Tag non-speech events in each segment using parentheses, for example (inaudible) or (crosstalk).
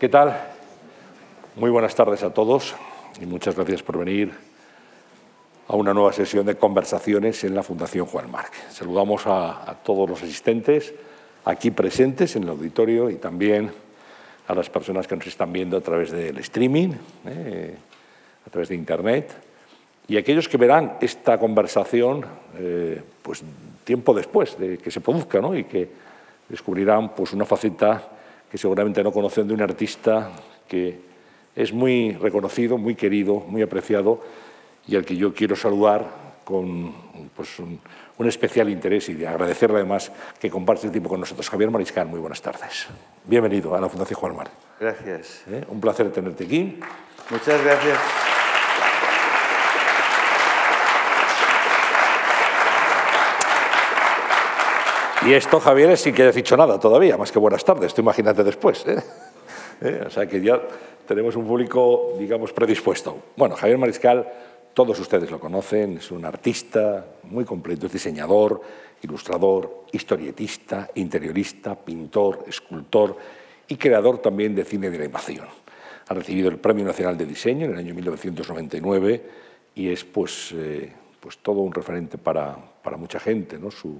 ¿Qué tal? Muy buenas tardes a todos y muchas gracias por venir a una nueva sesión de conversaciones en la Fundación Juan Marc. Saludamos a, a, todos los asistentes aquí presentes en el auditorio y también a las personas que nos están viendo a través del streaming, eh, a través de Internet, y aquellos que verán esta conversación eh, pues, tiempo después de que se produzca ¿no? y que descubrirán pues, una faceta que seguramente no conocen de un artista que es muy reconocido, muy querido, muy apreciado y al que yo quiero saludar con pues, un, un, especial interés y de agradecerle además que comparte el tiempo con nosotros. Javier Mariscal, muy buenas tardes. Bienvenido a la Fundación Juan Mar. Gracias. ¿Eh? Un placer tenerte aquí. Muchas gracias. Y esto, Javier, es sin que hayas dicho nada todavía, más que buenas tardes. Tú imagínate después. ¿eh? (laughs) ¿Eh? O sea que ya tenemos un público, digamos, predispuesto. Bueno, Javier Mariscal, todos ustedes lo conocen, es un artista muy completo, es diseñador, ilustrador, historietista, interiorista, pintor, escultor y creador también de cine de animación. Ha recibido el Premio Nacional de Diseño en el año 1999 y es pues, eh, pues todo un referente para, para mucha gente. ¿no? Su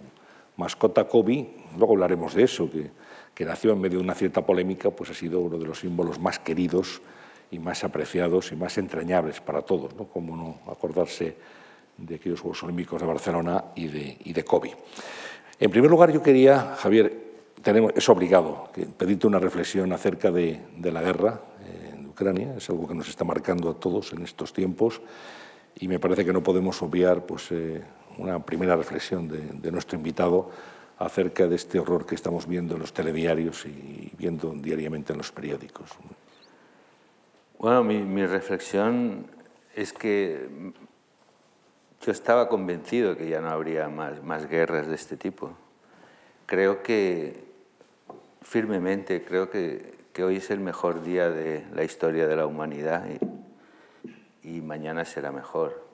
mascota Kobe, luego hablaremos de eso, que, nació en medio de una cierta polémica, pues ha sido uno de los símbolos más queridos y más apreciados y más entrañables para todos, ¿no? como no acordarse de aquellos Juegos Olímpicos de Barcelona y de, y Kobe. En primer lugar, yo quería, Javier, tenemos, es obligado pedirte una reflexión acerca de, de la guerra eh, en Ucrania, es algo que nos está marcando a todos en estos tiempos y me parece que no podemos obviar pues, eh, una primera reflexión de, nuestro invitado acerca de este horror que estamos viendo en los telediarios y viendo diariamente en los periódicos. Bueno, mi, reflexión es que yo estaba convencido que ya no habría más, guerras de este tipo. Creo que, firmemente, creo que, hoy es el mejor día de la historia de la humanidad y mañana será mejor.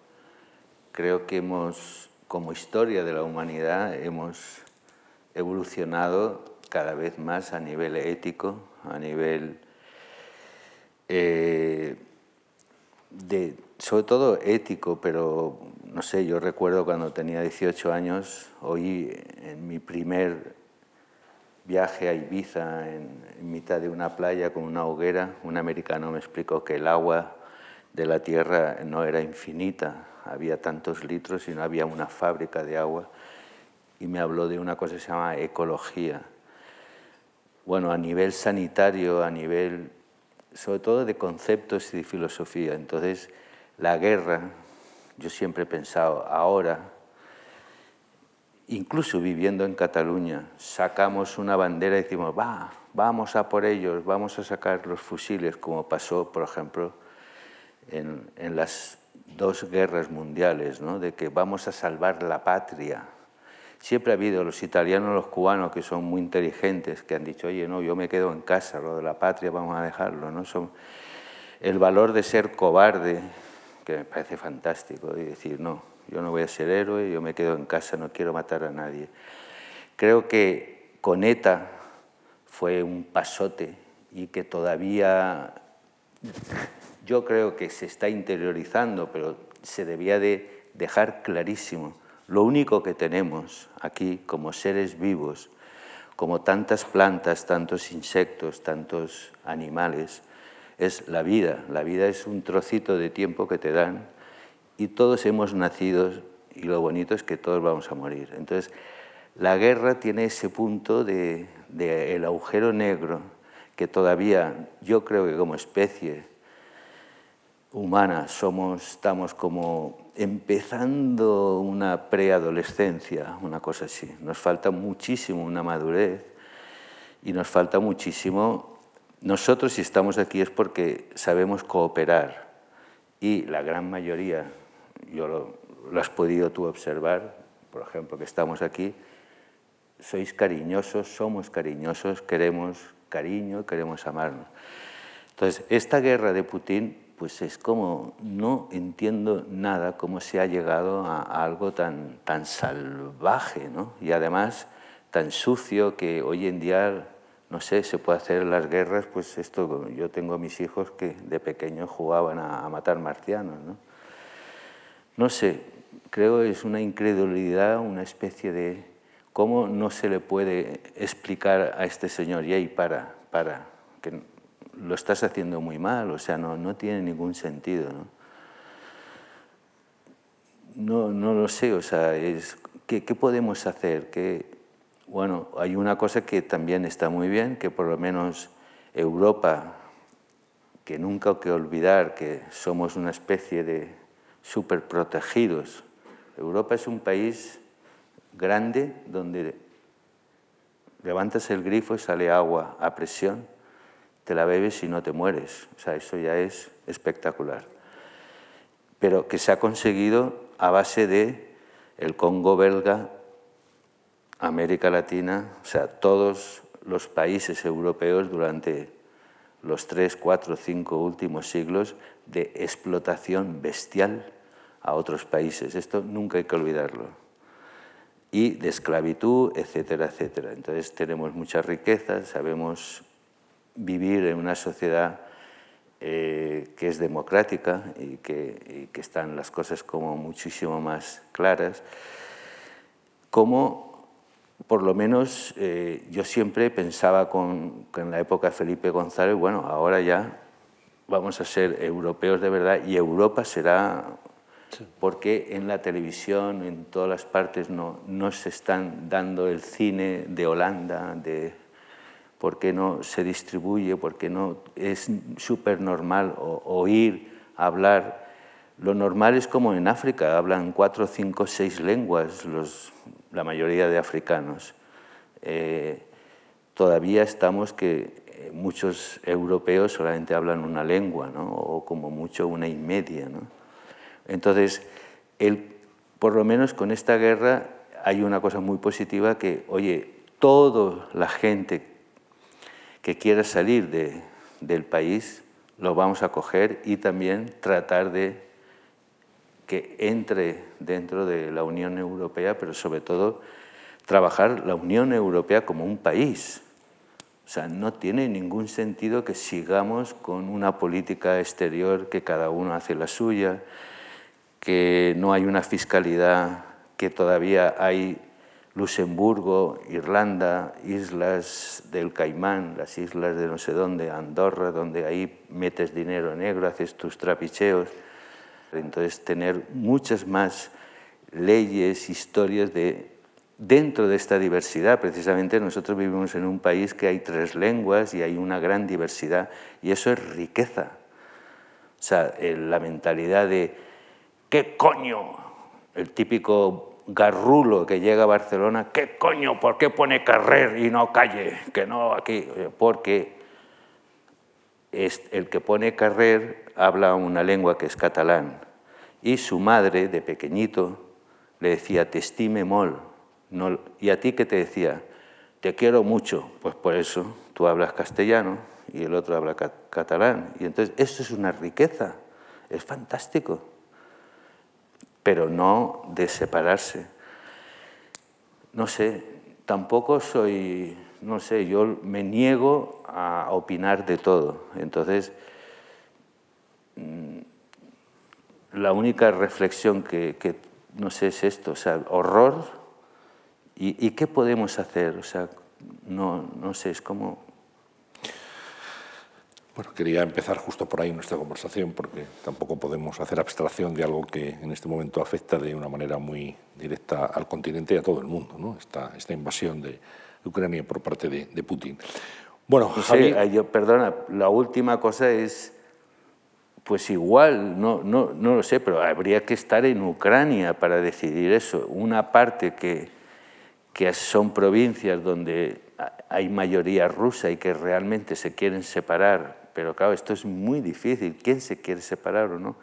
Creo que hemos, como historia de la humanidad, hemos evolucionado cada vez más a nivel ético, a nivel eh, de, sobre todo ético, pero no sé, yo recuerdo cuando tenía 18 años, oí en mi primer viaje a Ibiza, en mitad de una playa con una hoguera, un americano me explicó que el agua de la tierra no era infinita, había tantos litros y no había una fábrica de agua y me habló de una cosa que se llama ecología. Bueno, a nivel sanitario, a nivel sobre todo de conceptos y de filosofía. Entonces, la guerra, yo siempre he pensado, ahora, incluso viviendo en Cataluña, sacamos una bandera y decimos, va, vamos a por ellos, vamos a sacar los fusiles, como pasó, por ejemplo, en, en las dos guerras mundiales, ¿no? de que vamos a salvar la patria, Siempre ha habido los italianos, los cubanos, que son muy inteligentes, que han dicho, oye, no, yo me quedo en casa, lo de la patria vamos a dejarlo. ¿no? Son el valor de ser cobarde, que me parece fantástico, y decir, no, yo no voy a ser héroe, yo me quedo en casa, no quiero matar a nadie. Creo que con ETA fue un pasote y que todavía yo creo que se está interiorizando, pero se debía de dejar clarísimo lo único que tenemos aquí como seres vivos, como tantas plantas, tantos insectos, tantos animales, es la vida. La vida es un trocito de tiempo que te dan y todos hemos nacido y lo bonito es que todos vamos a morir. Entonces, la guerra tiene ese punto de, de el agujero negro que todavía yo creo que como especie humana somos, estamos como empezando una preadolescencia, una cosa así. Nos falta muchísimo una madurez y nos falta muchísimo. Nosotros si estamos aquí es porque sabemos cooperar y la gran mayoría, yo lo, lo has podido tú observar, por ejemplo, que estamos aquí, sois cariñosos, somos cariñosos, queremos cariño, queremos amarnos. Entonces, esta guerra de Putin pues es como no entiendo nada cómo se ha llegado a, algo tan, tan salvaje ¿no? y además tan sucio que hoy en día no sé, se puede hacer las guerras, pues esto, yo tengo mis hijos que de pequeños jugaban a, matar marcianos, ¿no? No sé, creo es una incredulidad, una especie de cómo no se le puede explicar a este señor, y para, para, que lo estás haciendo muy mal, o sea, no, no tiene ningún sentido, ¿no? No, no lo sé, o sea, es, ¿qué, qué podemos hacer? ¿Qué, bueno, hay una cosa que también está muy bien, que por lo menos Europa, que nunca hay que olvidar que somos una especie de súper protegidos. Europa es un país grande donde levantas el grifo y sale agua a presión, te la bebes y no te mueres. O sea, eso ya es espectacular. Pero que se ha conseguido a base de el Congo belga, América Latina, o sea, todos los países europeos durante los tres, cuatro, cinco últimos siglos de explotación bestial a otros países. Esto nunca hay que olvidarlo. Y de esclavitud, etcétera, etcétera. Entonces tenemos muchas riquezas, sabemos vivir en una sociedad eh, que es democrática y que, y que, están las cosas como muchísimo más claras. Como por lo menos eh, yo siempre pensaba con, en la época de Felipe González, bueno, ahora ya vamos a ser europeos de verdad y Europa será, porque en la televisión, en todas las partes, no, no se están dando el cine de Holanda, de por qué no se distribuye, por qué no es súper normal oír hablar. Lo normal es como en África, hablan cuatro, cinco, seis lenguas los la mayoría de africanos. Eh, todavía estamos que eh, muchos europeos solamente hablan una lengua, ¿no? o como mucho una y media. ¿no? Entonces, el, por lo menos con esta guerra hay una cosa muy positiva que, oye, toda la gente que quiera salir de, del país lo vamos a coger y también tratar de que entre dentro de la Unión Europea, pero sobre todo trabajar la Unión Europea como un país. O sea, no tiene ningún sentido que sigamos con una política exterior que cada uno hace la suya, que no hay una fiscalidad, que todavía hay Luxemburgo, Irlanda, islas del Caimán, las islas de no sé dónde, Andorra, donde ahí metes dinero negro, haces tus trapicheos. Entonces, tener muchas más leyes, historias de, dentro de esta diversidad. Precisamente nosotros vivimos en un país que hay tres lenguas y hay una gran diversidad y eso es riqueza. O sea, la mentalidad de ¿qué coño? El típico garrulo que llega a Barcelona, ¿qué coño? ¿Por qué pone carrer y no calle? Que no aquí, porque es el que pone carrer habla una lengua que es catalán y su madre de pequeñito le decía, te estime mol. ¿Y a ti qué te decía? Te quiero mucho. Pues por eso tú hablas castellano y el otro habla catalán. Y entonces eso es una riqueza, es fantástico. Pero no de separarse. No sé, tampoco soy, no sé, yo me niego a opinar de todo. Entonces, mm, la única reflexión que, no sé, es esto, o sea, horror, ¿y, qué podemos hacer? O sea, no, no sé, es como... Bueno, quería empezar justo por ahí nuestra conversación, porque tampoco podemos hacer abstracción de algo que en este momento afecta de una manera muy directa al continente y a todo el mundo, ¿no? esta, esta invasión de Ucrania por parte de, Putin. Bueno, sí, yo, perdona, la última cosa es pues igual, no, no, no, lo sé, pero habría que estar en Ucrania para decidir eso. Una parte que, que son provincias donde hay mayoría rusa y que realmente se quieren separar, pero claro, esto es muy difícil. ¿Quién se quiere separar o no?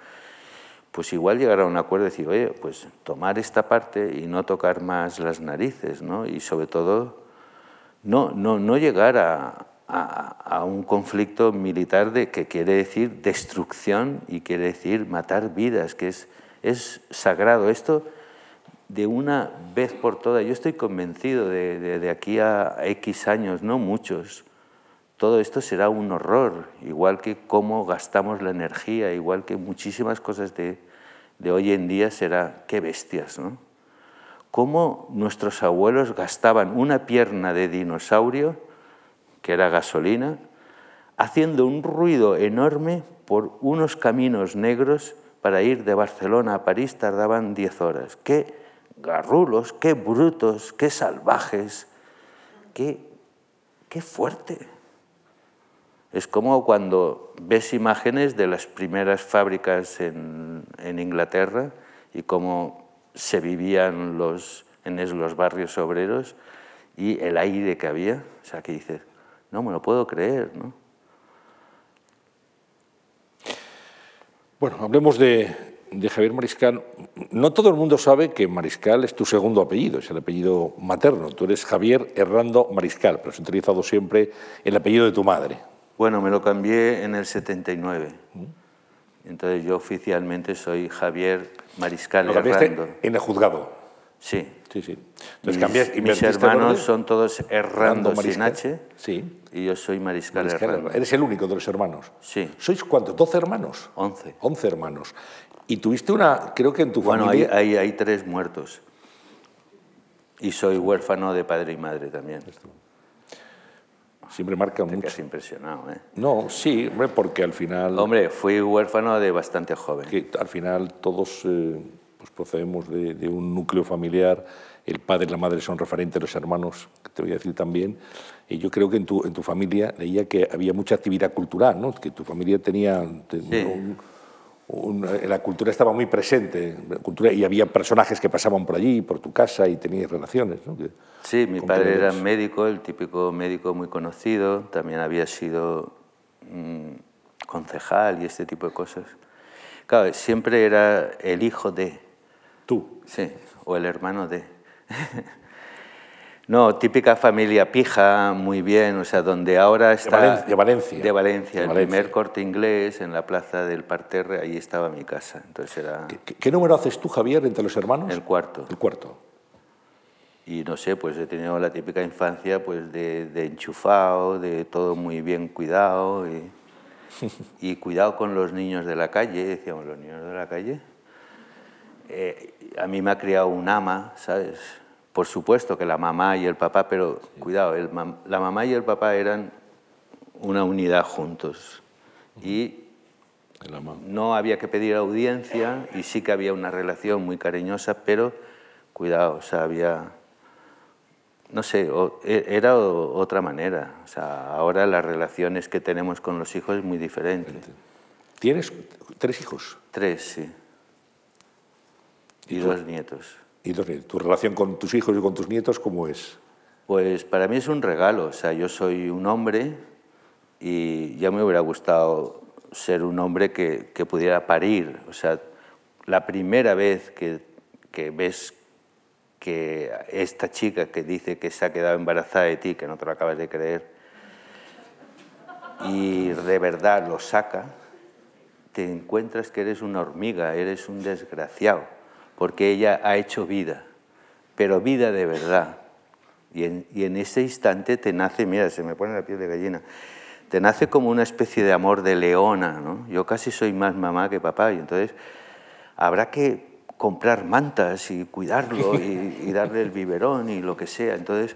Pues igual llegar a un acuerdo y decir, oye, pues tomar esta parte y no tocar más las narices, ¿no? Y sobre todo, no, no, no llegar a, a, un conflicto militar de, que quiere decir destrucción y quiere decir matar vidas, que es, es sagrado. Esto de una vez por todas, yo estoy convencido de, de, aquí a X años, no muchos, todo esto será un horror, igual que cómo gastamos la energía, igual que muchísimas cosas de, de hoy en día será, qué bestias, ¿no? Cómo nuestros abuelos gastaban una pierna de dinosaurio, que era gasolina, haciendo un ruido enorme por unos caminos negros para ir de Barcelona a París tardaban 10 horas. Qué garrulos, qué brutos, qué salvajes, qué, qué fuerte. Es como cuando ves imágenes de las primeras fábricas en, Inglaterra y cómo se vivían los, en los barrios obreros y el aire que había. O sea, que dices, no me lo puedo creer, ¿no? Bueno, hablemos de, Javier Mariscal. No todo el mundo sabe que Mariscal es tu segundo apellido, es el apellido materno. Tú eres Javier Herrando Mariscal, pero has utilizado siempre el apellido de tu madre. Bueno, me lo cambié en el 79. Entonces yo oficialmente soy Javier Mariscal Herrando. En el juzgado. Sí. Sí, sí. Entonces, mis, mis hermanos son todos Errando sin H. Sí. Y yo soy Mariscal, Mariscal Eres el único de los hermanos. Sí. ¿Sois cuántos? ¿12 hermanos? 11. 11 hermanos. Y tuviste una, creo que en tu familia... Bueno, hay, hay, hay, tres muertos. Y soy huérfano de padre y madre también. Siempre marca Te mucho. Te impresionado, ¿eh? No, sí, hombre, porque al final... Hombre, fui huérfano de bastante joven. Que al final todos... Eh, pues procedemos de, de, un núcleo familiar, el padre y la madre son referentes, los hermanos, que te voy a decir también, y yo creo que en tu, en tu familia leía que había mucha actividad cultural, ¿no? que tu familia tenía... Sí. Un, un, la cultura estaba muy presente, la cultura, y había personajes que pasaban por allí, por tu casa, y tenías relaciones. ¿no? Que, sí, mi padre era médico, el típico médico muy conocido, también había sido mmm, concejal y este tipo de cosas. Claro, siempre era el hijo de... ¿Tú? Sí, o el hermano de. (laughs) no, típica familia pija, muy bien, o sea, donde ahora está... De Valencia. De Valencia. De el primer corte inglés en la plaza del Parterre, ahí estaba mi casa. Entonces era... ¿Qué, ¿Qué, número haces tú, Javier, entre los hermanos? El cuarto. El cuarto. Y no sé, pues he tenido la típica infancia pues de, de enchufado, de todo muy bien cuidado y, (laughs) y cuidado con los niños de la calle, decíamos, los niños de la calle eh, a mí me ha criado un ama, ¿sabes? Por supuesto que la mamá y el papá, pero sí. cuidado, el la mamá y el papá eran una unidad juntos. Y no había que pedir audiencia y sí que había una relación muy cariñosa, pero cuidado, o sea, había... No sé, o, era o, otra manera. O sea, ahora las relaciones que tenemos con los hijos es muy diferente. ¿Tienes tres hijos? Tres, sí. Y, dos nietos. ¿Y? ¿Tu relación con tus hijos y con tus nietos cómo es? Pues para mí es un regalo. O sea, yo soy un hombre y ya me hubiera gustado ser un hombre que, que pudiera parir. O sea, la primera vez que, que, ves que esta chica que dice que se ha quedado embarazada de ti, que no te lo acabas de creer, y de verdad lo saca, te encuentras que eres una hormiga, eres un desgraciado porque ella ha hecho vida, pero vida de verdad. Y en, ese instante te nace, mira, se me pone la piel de gallina, te nace como una especie de amor de leona, ¿no? Yo casi soy más mamá que papá, y entonces habrá que comprar mantas y cuidarlo y, darle el biberón y lo que sea. Entonces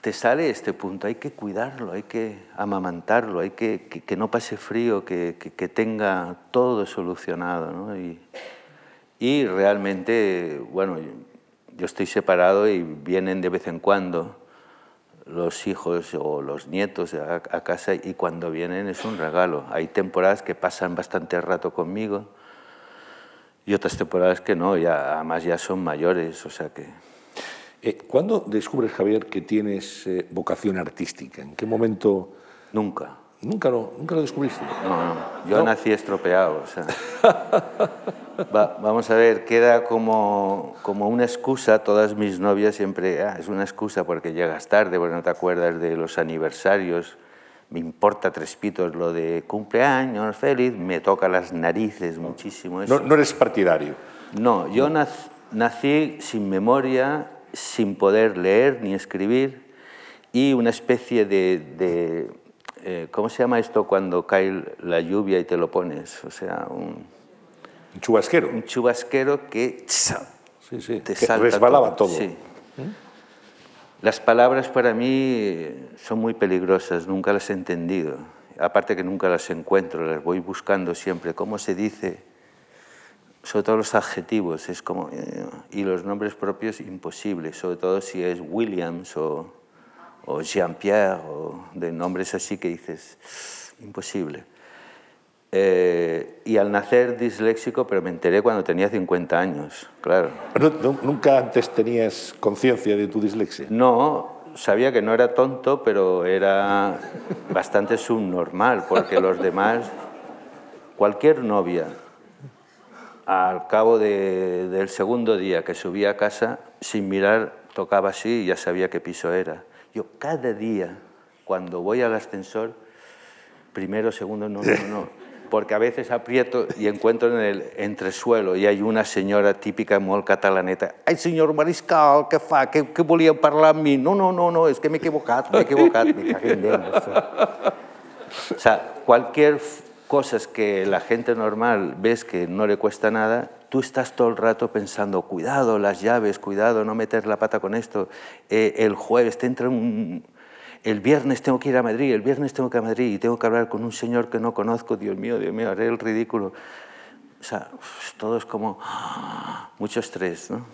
te sale este punto, hay que cuidarlo, hay que amamantarlo, hay que que, no pase frío, que, que, tenga todo solucionado, ¿no? Y realmente, bueno, yo estoy separado y vienen de vez en cuando los hijos o los nietos a, a, casa y cuando vienen es un regalo. Hay temporadas que pasan bastante rato conmigo y otras temporadas que no, ya, además ya son mayores, o sea que... Eh, ¿Cuándo descubres, Javier, que tienes eh, vocación artística? ¿En qué momento? Nunca. ¿Nunca lo, nunca lo descubriste? No, no. Yo ¿No? nací estropeado. O sea. Va, vamos a ver, queda como, como una excusa. Todas mis novias siempre. Ah, es una excusa porque llegas tarde, porque no te acuerdas de los aniversarios. Me importa tres pitos lo de cumpleaños, feliz. Me toca las narices muchísimo. Eso. No, no eres partidario. No, yo nací, nací sin memoria, sin poder leer ni escribir y una especie de, eh, ¿cómo se llama esto cuando cae la lluvia y te lo pones? O sea, un, un chubasquero. Un chubasquero que, sí, sí, te que resbalaba todo. Sí. Las palabras para mí son muy peligrosas, nunca las he entendido. Aparte que nunca las encuentro, las voy buscando siempre. ¿Cómo se dice? Sobre todo los adjetivos, es como... Eh, y los nombres propios, imposible, sobre todo si es Williams o, o Jean-Pierre o de nombres así que dices, imposible. Eh, y al nacer disléxico, pero me enteré cuando tenía 50 años, claro. ¿Nunca antes tenías conciencia de tu dislexia? No, sabía que no era tonto, pero era bastante subnormal, porque los demás, cualquier novia, al cabo del segundo día que subía a casa, sin mirar, tocaba así y ya sabía qué piso era. Yo cada día, cuando voy al ascensor, primero, segundo, no, no, no porque a veces aprieto y encuentro en el entresuelo y hay una señora típica molt catalaneta. Ai, senyor Mariscal, què fa? Què, què volia parlar amb mi? No, no, no, no, és que m'he equivocat, m'he equivocat, en Déu. O sea, cualquier cosas que la gente normal ves que no le cuesta nada, tú estás todo el rato pensando, cuidado, las llaves, cuidado, no meter la pata con esto, eh, el jueves te entra un, el viernes tengo que ir a Madrid, el viernes tengo que ir a Madrid y tengo que hablar con un señor que no conozco, Dios mío, Dios mío, haré el ridículo. O sea, todo es como ¡ah! mucho estrés, ¿no?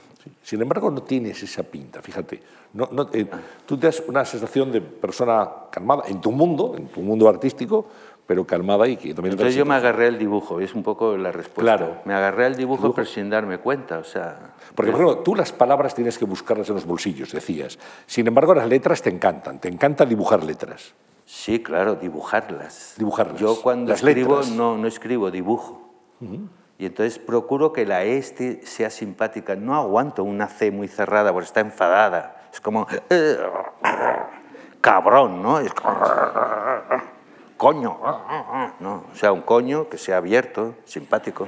Sin embargo, no tienes esa pinta, fíjate. No, no, eh, tú te das una sensación de persona calmada en tu mundo, en tu mundo artístico, pero calmada y que también... Entonces yo me agarré al dibujo, es un poco la respuesta. Claro. Me agarré al dibujo, pero sin darme cuenta, o sea... Porque, por ejemplo, tú las palabras tienes que buscarlas en los bolsillos, decías. Sin embargo, las letras te encantan, te encanta dibujar letras. Sí, claro, dibujarlas. Dibujarlas. Yo cuando escribo no, no escribo, dibujo. Y entonces procuro que la E sea simpática. No aguanto una C muy cerrada porque está enfadada. Es como... Eh, cabrón, ¿no? Es como coño, no, o sea, un coño que sea abierto, simpático.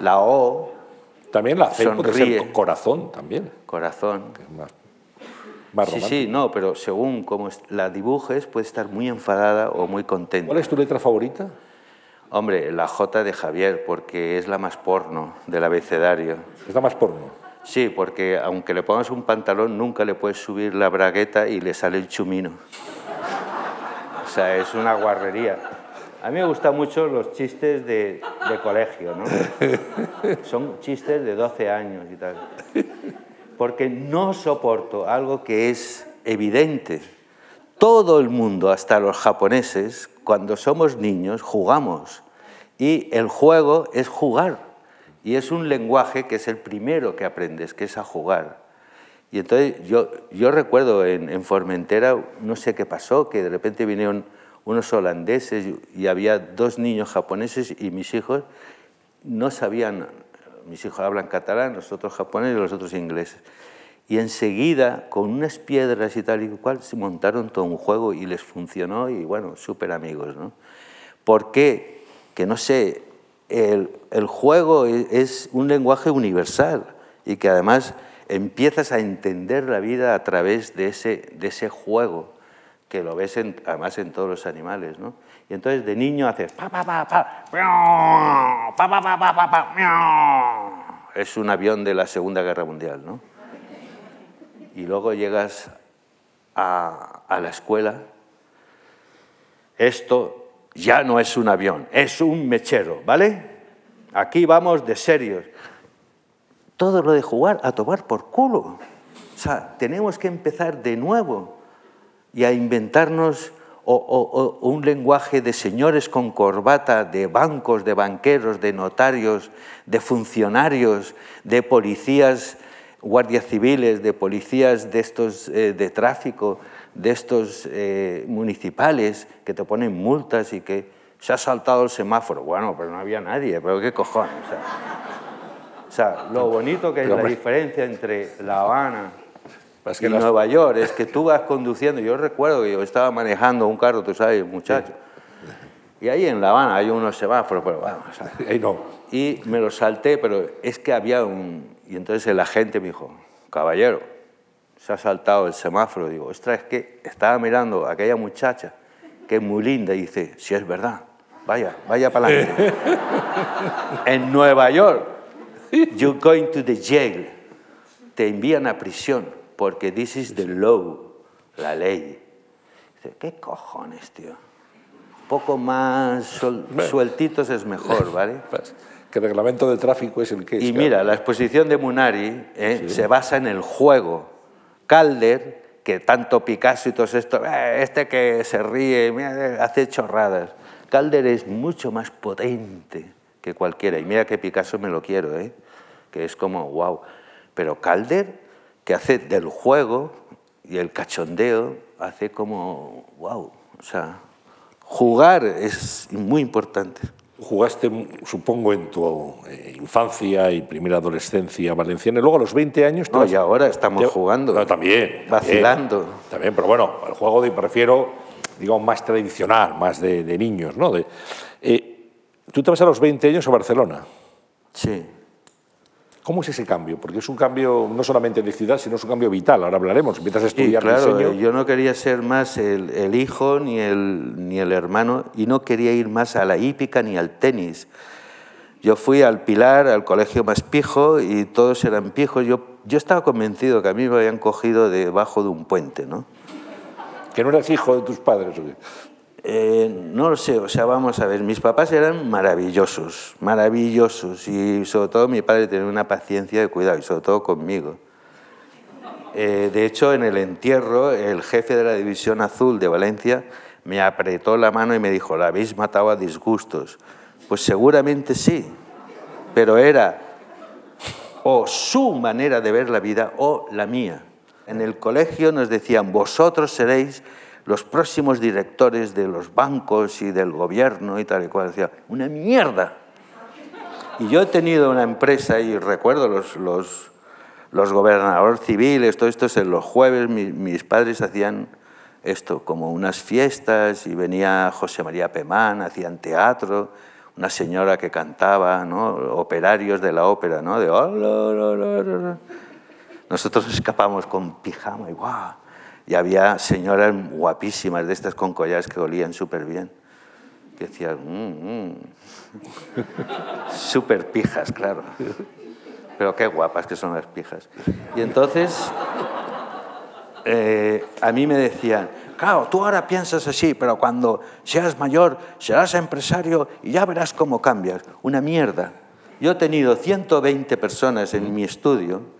La O. También la C puede ser corazón, también. Corazón. más, sí, sí, no, pero según cómo la dibujes, puede estar muy enfadada o muy contenta. ¿Cuál es tu letra favorita? Hombre, la J de Javier, porque es la más porno del abecedario. ¿Es la más porno? Sí, porque aunque le pongas un pantalón, nunca le puedes subir la bragueta y le sale el chumino. Sea, es una guarrería. A mí me gustan mucho los chistes de, colegio, ¿no? Son chistes de 12 años y tal. Porque no soporto algo que es evidente. Todo el mundo, hasta los japoneses, cuando somos niños, jugamos. Y el juego es jugar. Y es un lenguaje que es el primero que aprendes, que es a jugar. Y entonces yo, yo recuerdo en, en, Formentera, no sé qué pasó, que de repente vinieron unos holandeses y había dos niños japoneses y mis hijos no sabían, mis hijos hablan catalán, los otros japoneses y los otros ingleses. Y enseguida, con unas piedras y tal y cual, se montaron todo un juego y les funcionó y bueno, súper amigos. ¿no? ¿Por qué? Que no sé, el, el juego es un lenguaje universal y que además empiezas a entender la vida a través de ese, de ese juego que lo ves en, además en todos los animales, ¿no? Y entonces de niño haces pa pa pa pa, miau, pa pa pa pa pa pa miau. es un avión de la Segunda Guerra Mundial, ¿no? Y luego llegas a, a la escuela, esto ya no es un avión, es un mechero, ¿vale? Aquí vamos de serios todo lo de jugar a tomar por culo. O sea, tenemos que empezar de nuevo y a inventarnos un lenguaje de señores con corbata, de bancos, de banqueros, de notarios, de funcionarios, de policías, guardias civiles, de policías de estos eh, de tráfico, de estos eh, municipales que te ponen multas y que se ha saltado el semáforo. Bueno, pero no había nadie, pero qué cojones. O sea, o sea, lo bonito que es la diferencia entre La Habana y Nueva York es que tú vas conduciendo. Yo recuerdo que yo estaba manejando un carro, tú sabes, muchacho. Y ahí en La Habana hay unos semáforos, pero vamos. (laughs) Ahí no. Y me lo salté, pero es que había un. Y entonces el agente me dijo, caballero, se ha saltado el semáforo. Digo, ostras, es que estaba mirando a aquella muchacha que es muy linda y dice, si es verdad, vaya, vaya para adelante. (laughs) en Nueva York, (laughs) you're going to the jail. Te envían a prisión porque this is the law, la ley. Dice, ¿qué cojones, tío? Un poco más sueltitos es mejor, (laughs) ¿vale? Pues, que el reglamento de tráfico es el que es. Y mira, la exposición de Munari ¿eh? se basa en el juego. Calder, que tanto Picasso y todo esto, eh, este que se ríe, hace chorradas. Calder es mucho más potente que cualquiera. Y mira que Picasso me lo quiero, ¿eh? que es como, wow. Pero Calder, que hace del juego y el cachondeo, hace como, wow. O sea, jugar es muy importante. Jugaste, supongo, en tu eh, infancia y primera adolescencia valenciana, y luego a los 20 años... No, y ahora estamos jugando. No, también. Vacilando. También, pero bueno, el juego de, prefiero, digamos, más tradicional, más de, niños, ¿no? De, eh, tú te vas a los 20 años a Barcelona. Sí. ¿Cómo es ese cambio? Porque es un cambio no solamente de ciudad, sino es un cambio vital. Ahora hablaremos. Empiezas a estudiar sí, claro, Yo no quería ser más el, hijo ni el, ni el hermano y no quería ir más a la hípica ni al tenis. Yo fui al Pilar, al colegio más pijo, y todos eran pijos. Yo, yo estaba convencido que a mí me habían cogido debajo de un puente, ¿no? ¿Que no eras hijo de tus padres? Eh, no lo sé, o sea, vamos a ver, mis papás eran maravillosos, maravillosos, y sobre todo mi padre tenía una paciencia de cuidado, y sobre todo conmigo. Eh, de hecho, en el entierro, el jefe de la División Azul de Valencia me apretó la mano y me dijo, ¿la habéis matado a disgustos? Pues seguramente sí, pero era o su manera de ver la vida o la mía. En el colegio nos decían, vosotros seréis los próximos directores de los bancos y del gobierno y tal y cual. Decía, una mierda. Y yo he tenido una empresa y recuerdo los, los, los gobernadores civiles, todo esto es en los jueves, mis, padres hacían esto, como unas fiestas y venía José María Pemán, hacían teatro, una señora que cantaba, ¿no? operarios de la ópera, ¿no? de... Nosotros escapamos con pijama y guau y había señoras guapísimas de estas con collares que olían súper bien. Que decían, mmm, mmm. (laughs) súper pijas, claro. Pero qué guapas que son las pijas. Y entonces, eh, a mí me decían, claro, tú ahora piensas así, pero cuando seas mayor serás empresario y ya verás cómo cambias. Una mierda. Yo he tenido 120 personas en mi estudio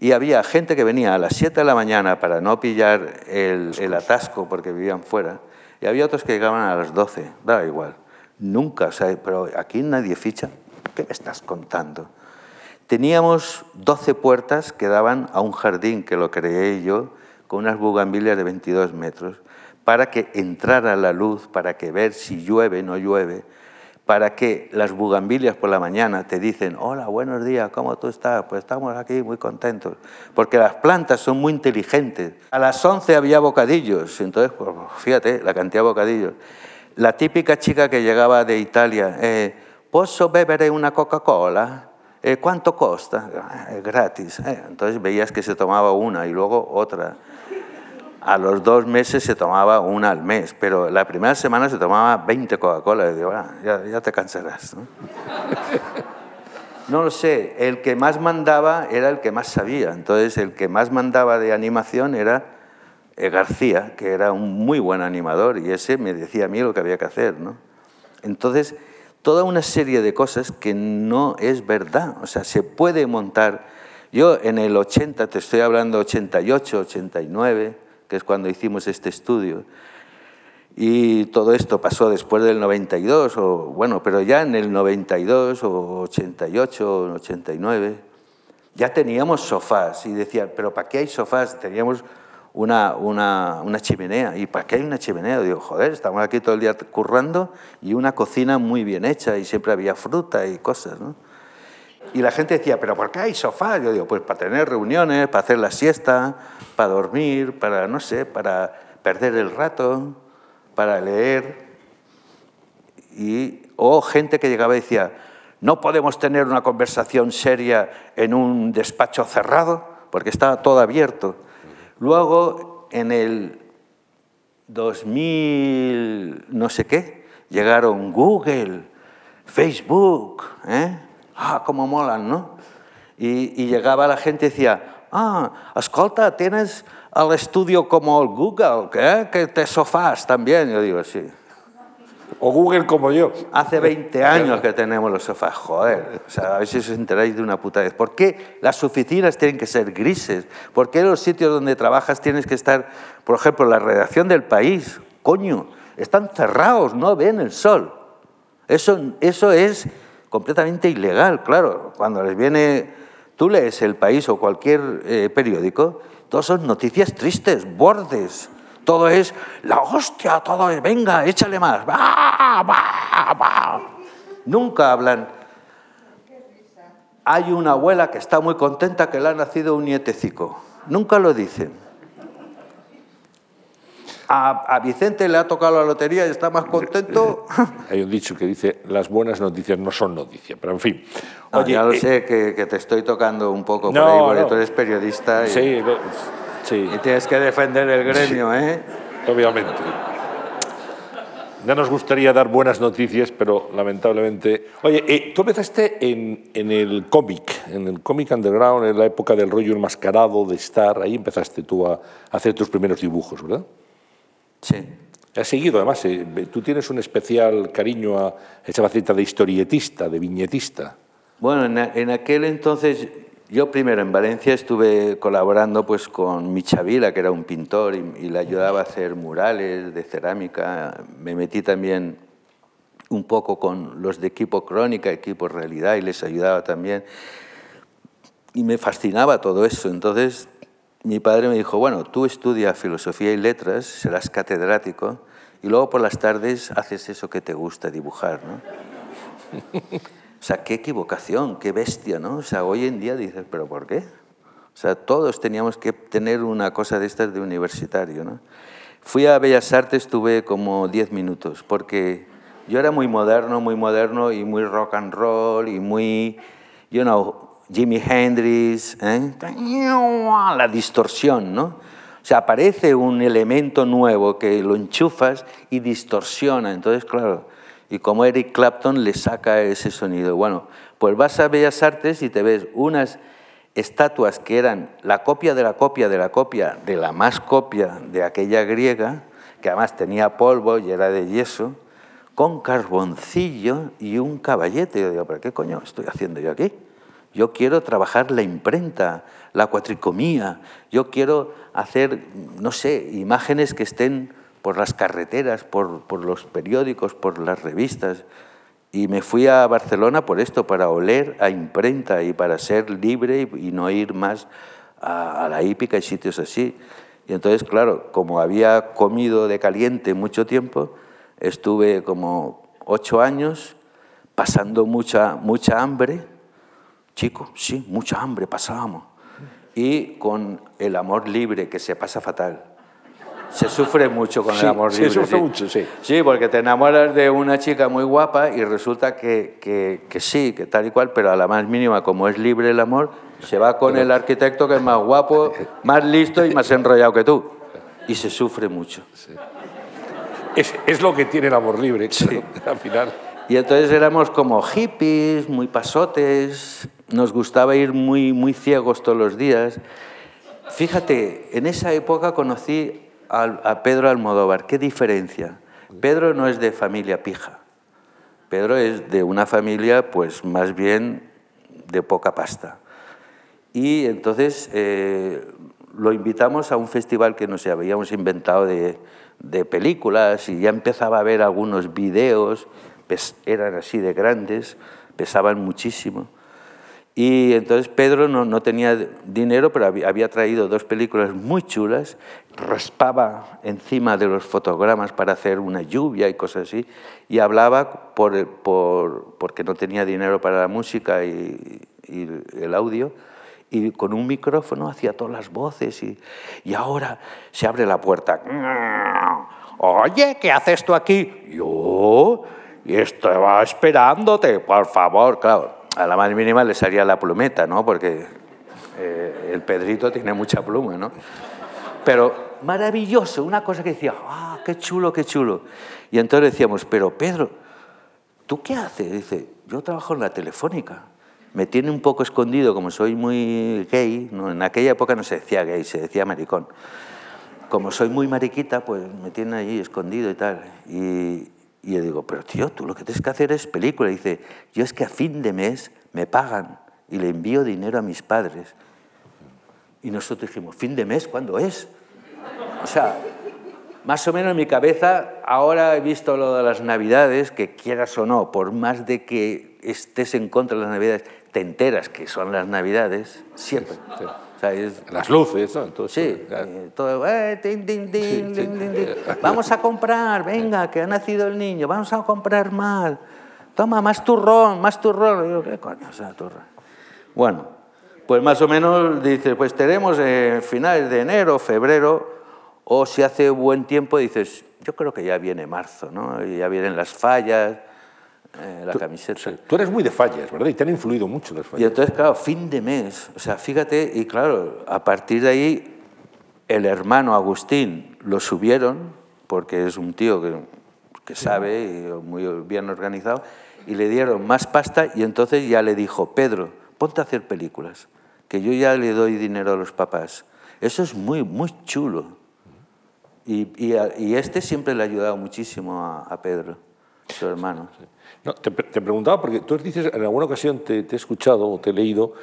y había gente que venía a las 7 de la mañana para no pillar el, atasco porque vivían fuera, y había otros que llegaban a las 12, da igual. Nunca, o pero aquí nadie ficha. ¿Qué me estás contando? Teníamos 12 puertas que daban a un jardín que lo creé yo, con unas bugambilias de 22 metros, para que entrara la luz, para que ver si llueve o no llueve, para que las bugambilias por la mañana te dicen, hola, buenos días, ¿cómo tú estás? Pues estamos aquí muy contentos, porque las plantas son muy inteligentes. A las 11 había bocadillos, entonces, pues, fíjate la cantidad de bocadillos. La típica chica que llegaba de Italia, eh, ¿posso beber una Coca-Cola? Eh, ¿Cuánto costa? Eh, gratis. Entonces veías que se tomaba una y luego otra a los dos meses se tomaba una al mes, pero la primera semana se tomaba 20 Coca-Cola. Digo, ah, ya, te cansarás. ¿no? no lo sé, el que más mandaba era el que más sabía. Entonces, el que más mandaba de animación era eh, García, que era un muy buen animador, y ese me decía a mí lo que había que hacer. ¿no? Entonces, toda una serie de cosas que no es verdad. O sea, se puede montar. Yo en el 80, te estoy hablando 88, 89, que es cuando hicimos este estudio. Y todo esto pasó después del 92, o, bueno, pero ya en el 92 o 88 o 89 ya teníamos sofás y decían, pero ¿para qué hay sofás? Teníamos una, una, una, chimenea. ¿Y para qué hay una chimenea? Digo, joder, estamos aquí todo el día currando y una cocina muy bien hecha y siempre había fruta y cosas, ¿no? Y la gente decía, ¿pero por qué hay sofás? Yo digo, pues para tener reuniones, para hacer la siesta, para dormir, para, no sé, para perder el rato, para leer. Y, o gente que llegaba y decía, no podemos tener una conversación seria en un despacho cerrado, porque estaba todo abierto. Luego, en el 2000, no sé qué, llegaron Google, Facebook, ¿eh? Ah, cómo molan, ¿no? Y, y llegaba la gente y decía, ah, escolta, tienes al estudio como el Google, ¿eh? que te sofás también. Yo digo, sí. O Google como yo. Hace 20 años que tenemos los sofás, joder. O sea, a ver si os enteráis de una puta vez. ¿Por qué las oficinas tienen que ser grises? ¿Por qué los sitios donde trabajas tienes que estar, por ejemplo, la redacción del país? Coño, están cerrados, no ven el sol. Eso, eso es completamente ilegal, claro. Cuando les viene, tú lees El País o cualquier eh, periódico, todas son noticias tristes, bordes. Todo es la hostia, todo es, venga, échale más. Va, va, va. Nunca hablan. Hay una abuela que está muy contenta que le ha nacido un nietecico. Nunca lo dicen. A, a Vicente le ha tocado la lotería y está más contento. (laughs) Hay un dicho que dice, las buenas noticias no son noticias, pero en fin. No, Oye, ya lo eh, sé que, que te estoy tocando un poco por No, ahí, porque no. tú eres periodista y, Sí, sí, y tienes que defender el gremio, ¿eh? obviamente. Ya nos gustaría dar buenas noticias, pero lamentablemente... Oye, eh, tú empezaste en, en el cómic, en el cómic underground, en la época del rollo enmascarado, de estar, ahí empezaste tú a hacer tus primeros dibujos, ¿verdad? Sí. Has seguido, además, eh, tú tienes un especial cariño a esa faceta de historietista, de viñetista. Bueno, en, a- en aquel entonces, yo primero en Valencia estuve colaborando pues con Michavila, que era un pintor, y, y le ayudaba a hacer murales de cerámica. Me metí también un poco con los de equipo Crónica, equipo Realidad, y les ayudaba también. Y me fascinaba todo eso. Entonces, mi padre me dijo, bueno, tú estudias filosofía y letras, serás catedrático, y luego por las tardes haces eso que te gusta, dibujar, ¿no? (laughs) O sea, qué equivocación, qué bestia, ¿no? O sea, hoy en día dices, ¿pero por qué? O sea, todos teníamos que tener una cosa de estas de universitario, ¿no? Fui a Bellas Artes, tuve como 10 minutos, porque yo era muy moderno, muy moderno y muy rock and roll y muy, you know, Jimi Hendrix, ¿eh? la distorsión, ¿no? O sea, aparece un elemento nuevo que lo enchufas y distorsiona. Entonces, claro, y como Eric Clapton le saca ese sonido. Bueno, pues vas a Bellas Artes y te ves unas estatuas que eran la copia de la copia de la copia de la más copia de aquella griega, que además tenía polvo y era de yeso, con carboncillo y un caballete. Yo digo, ¿pero qué coño estoy haciendo yo aquí? Yo quiero trabajar la imprenta, la cuatricomía, yo quiero hacer, no sé, imágenes que estén por las carreteras, por, los periódicos, por las revistas. Y me fui a Barcelona por esto, para oler a imprenta y para ser libre y, y no ir más a, a la hípica y sitios así. Y entonces, claro, como había comido de caliente mucho tiempo, estuve como ocho años pasando mucha, mucha hambre. Chico, sí, mucha hambre pasábamos. Y con el amor libre, que se pasa fatal. Se sufre mucho con Sí, el amor se libre. sufre mucho, sí. Sí, porque te enamoras de una chica muy guapa y resulta que, que, que sí, que tal y cual, pero a la más mínima, como es libre el amor, se va con el arquitecto que es más guapo, más listo y más enrollado que tú. Y se sufre mucho. Es, es lo que tiene el amor libre, (laughs) al final. Y entonces éramos como hippies, muy pasotes, nos gustaba ir muy, muy ciegos todos los días. Fíjate, en esa época conocí a, Pedro Almodóvar. ¿Qué diferencia? Pedro no es de familia pija. Pedro es de una familia, pues más bien de poca pasta. Y entonces eh, lo invitamos a un festival que nos habíamos inventado de, películas y ya empezaba a ver algunos videos, pes- eran así de grandes, pesaban muchísimo. Y entonces Pedro no, no tenía dinero, pero había, había traído dos películas muy chulas, raspaba encima de los fotogramas para hacer una lluvia y cosas así, y hablaba por, por- porque no tenía dinero para la música y, y el audio, y con un micrófono hacía todas las voces, y, y ahora se abre la puerta. Oye, ¿qué haces tú aquí? Yo, y estaba esperándote, por favor. Claro, a la más mínima le salía la plumeta, ¿no? Porque eh, el Pedrito tiene mucha pluma, ¿no? Pero maravilloso, una cosa que decía, ¡ah, qué chulo, qué chulo! Y entonces decíamos, pero Pedro, ¿tú qué haces? Dice, yo trabajo en la telefónica. Me tiene un poco escondido, como soy muy gay, ¿no? en aquella época no se decía gay, se decía maricón. Como soy muy mariquita, pues me tiene ahí escondido y tal. Y, y yo digo, pero tío, tú lo que tienes que hacer es película. Y dice, yo es que a fin de mes me pagan y le envío dinero a mis padres. Y nosotros dijimos, ¿fin de mes cuándo es? O sea, más o menos en mi cabeza, ahora he visto lo de las Navidades, que quieras o no, por más de que estés en contra de las Navidades, te enteras que son las Navidades, siempre. O sea, Las luces, ¿no? Entonces, Sí, eh, todo, eh, tin, tin, tin, tin, tin, tin. vamos a comprar, venga, que ha nacido el niño, vamos a comprar más. Toma, más turrón, más turrón. Y yo, ¿qué coño es el turrón? Bueno, pues más o menos dice, pues tenemos eh, finales de enero, febrero, o si hace buen tiempo dices, yo creo que ya viene marzo, ¿no? Y ya vienen las fallas, eh, la camiseta. Tú eres muy de fallas, ¿verdad? Y te han influido mucho las Y fallas. entonces, claro, fin de mes, o sea, fíjate, y claro, a partir de ahí, el hermano Agustín lo subieron, porque es un tío que, que sabe y muy bien organizado, y le dieron más pasta y entonces ya le dijo, Pedro, ponte a hacer películas, que yo ya le doy dinero a los papás. Eso es muy, muy chulo. Y, y a- y este siempre le ha ayudado muchísimo a, a Pedro, su hermano. No, te, te preguntaba, porque tú dices, en alguna ocasión te, te he escuchado o te he leído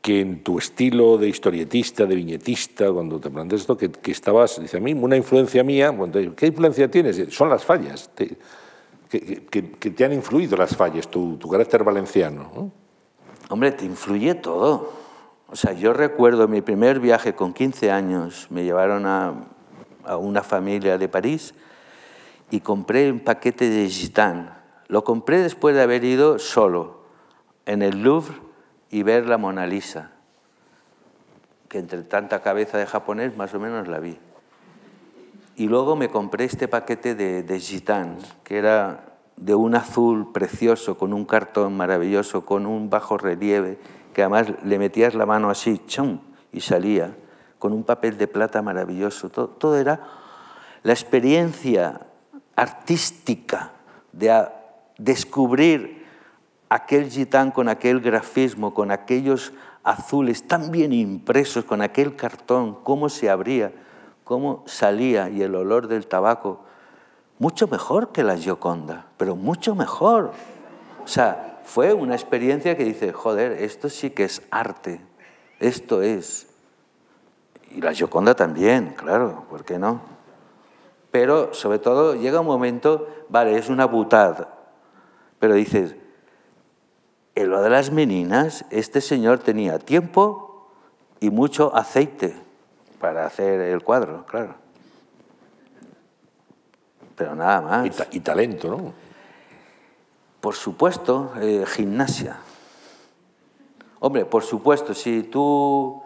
que en tu estilo de historietista, de viñetista, cuando te planteas esto, que, que estabas, dice a mí, una influencia mía, ¿qué influencia tienes? Son las fallas, te- que, te han influido las fallas, tu, carácter valenciano. ¿no? Hombre, te influye todo. O sea, yo recuerdo mi primer viaje con 15 años, me llevaron a, a una familia de París y compré un paquete de Gitane. Lo compré después de haber ido solo en el Louvre y ver la Mona Lisa, que entre tanta cabeza de japonés más o menos la vi. Y luego me compré este paquete de, de Gitane, que era de un azul precioso, con un cartón maravilloso, con un bajo relieve, que además le metías la mano así, ¡chum! y salía, con un papel de plata maravilloso. Todo, era la experiencia artística de descubrir aquel gitán con aquel grafismo, con aquellos azules tan bien impresos, con aquel cartón, cómo se abría, cómo salía y el olor del tabaco, mucho mejor que la Gioconda, pero mucho mejor. O sea, fue una experiencia que dice, joder, esto sí que es arte, esto es. Y la Gioconda también, claro, ¿por qué no? Pero sobre todo llega un momento, vale, es una butada, pero dices, en lo de las meninas, este señor tenía tiempo y mucho aceite para hacer el cuadro, claro. Pero nada más. Y, ta- y talento, ¿no? Por supuesto, eh, gimnasia. Hombre, por supuesto, si tú,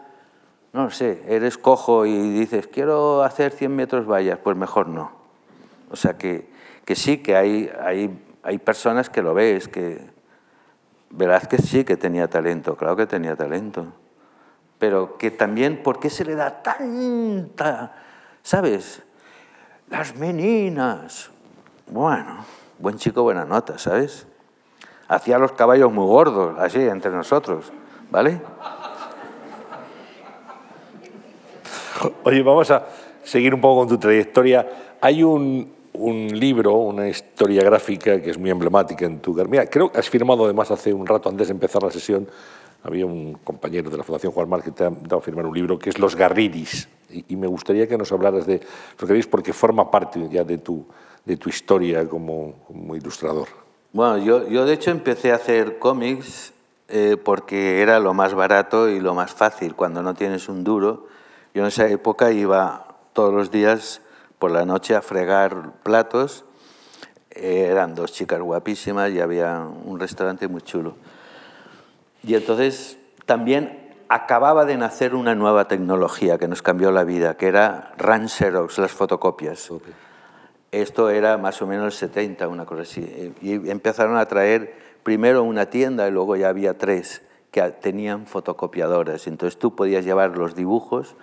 no sé, eres cojo y dices, quiero hacer 100 metros vallas, pues mejor no. O sea que, que sí, que hay, hay, hay personas que lo ves, que Velázquez sí que tenía talento, claro que tenía talento. Pero que también, ¿por qué se le da tanta, sabes? Las meninas. Bueno, buen chico, buena nota, ¿sabes? Hacía los caballos muy gordos, así, entre nosotros, ¿vale? Oye, vamos a seguir un poco con tu trayectoria. Hay un, un libro, una historia gráfica que es muy emblemática en tu. Mira, creo que has firmado además hace un rato, antes de empezar la sesión, había un compañero de la Fundación Juan Mar que te ha dado a firmar un libro que es Los Garriris. Y, me gustaría que nos hablaras de Los Garriris porque forma parte ya de tu, de tu historia como, como ilustrador. Bueno, yo, yo de hecho empecé a hacer cómics eh, porque era lo más barato y lo más fácil. Cuando no tienes un duro, yo en esa época iba todos los días por la noche a fregar platos. Eh, eran dos chicas guapísimas y había un restaurante muy chulo. Y entonces también acababa de nacer una nueva tecnología que nos cambió la vida, que era Run Xerox, las fotocopias. Esto era más o menos el 70, una cosa así. Y empezaron a traer primero una tienda y luego ya había tres que tenían fotocopiadoras. Entonces tú podías llevar los dibujos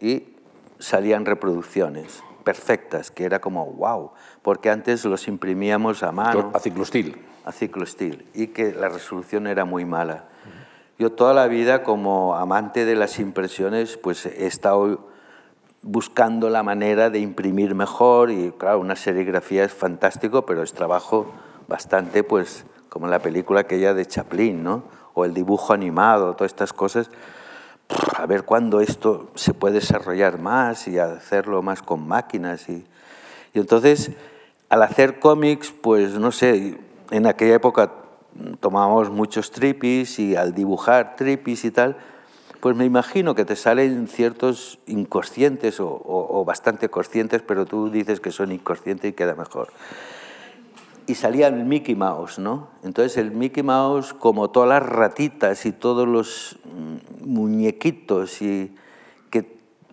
y salían reproducciones perfectas, que era como wow, porque antes los imprimíamos a mano. A ciclostil. A ciclostil, y que la resolución era muy mala. Yo toda la vida como amante de las impresiones, pues he estado buscando la manera de imprimir mejor y claro, una serigrafía es fantástico, pero es trabajo bastante, pues, como la película aquella de Chaplin, ¿no? O el dibujo animado, todas estas cosas. A ver cuándo esto se puede desarrollar más y hacerlo más con máquinas. Y, y entonces, al hacer cómics, pues, no sé, en aquella época tomábamos muchos tripis y al dibujar tripis y tal, pues me imagino que te salen ciertos inconscientes o, bastante conscientes, pero tú dices que son inconscientes y queda mejor. Y salía el Mickey Mouse, ¿no? Entonces el Mickey Mouse, como todas las ratitas y todos los mm, muñequitos y que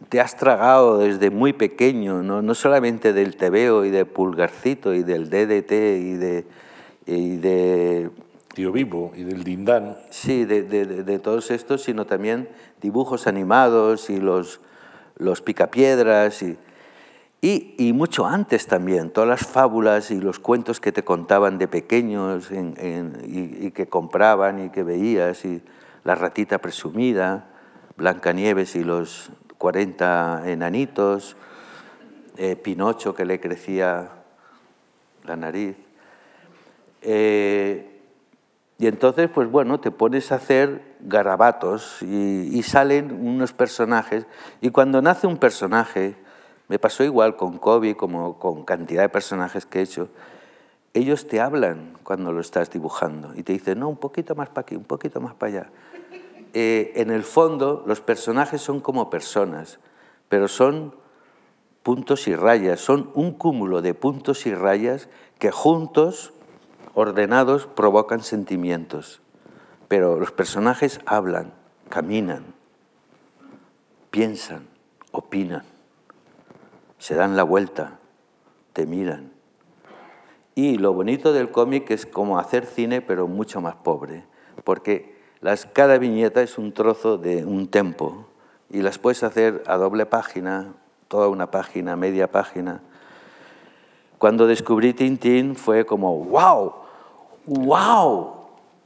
te has tragado desde muy pequeño, no, no solamente del tebeo y de pulgarcito y del DDT y de, y de Tío Vivo y del Dindán. Sí, de, de, de, todos estos, sino también dibujos animados y los, los picapiedras y, y, mucho antes también, todas las fábulas y los cuentos que te contaban de pequeños y, que compraban y que veías, y La ratita presumida, Blancanieves y los 40 enanitos, eh, Pinocho que le crecía la nariz. Eh, y entonces, pues bueno, te pones a hacer garabatos y, salen unos personajes. Y cuando nace un personaje, me pasó igual con Kobe como con cantidad de personajes que he hecho, ellos te hablan cuando lo estás dibujando y te dicen, no, un poquito más para aquí, un poquito más para allá. Eh, en el fondo, los personajes son como personas, pero son puntos y rayas, son un cúmulo de puntos y rayas que juntos ordenados provocan sentimientos, pero los personajes hablan, caminan, piensan, opinan, se dan la vuelta, te miran. Y lo bonito del cómic es como hacer cine, pero mucho más pobre, porque las, cada viñeta es un trozo de un tempo y las puedes hacer a doble página, toda una página, media página. Cuando descubrí Tintín fue como, wow, ¡Wow!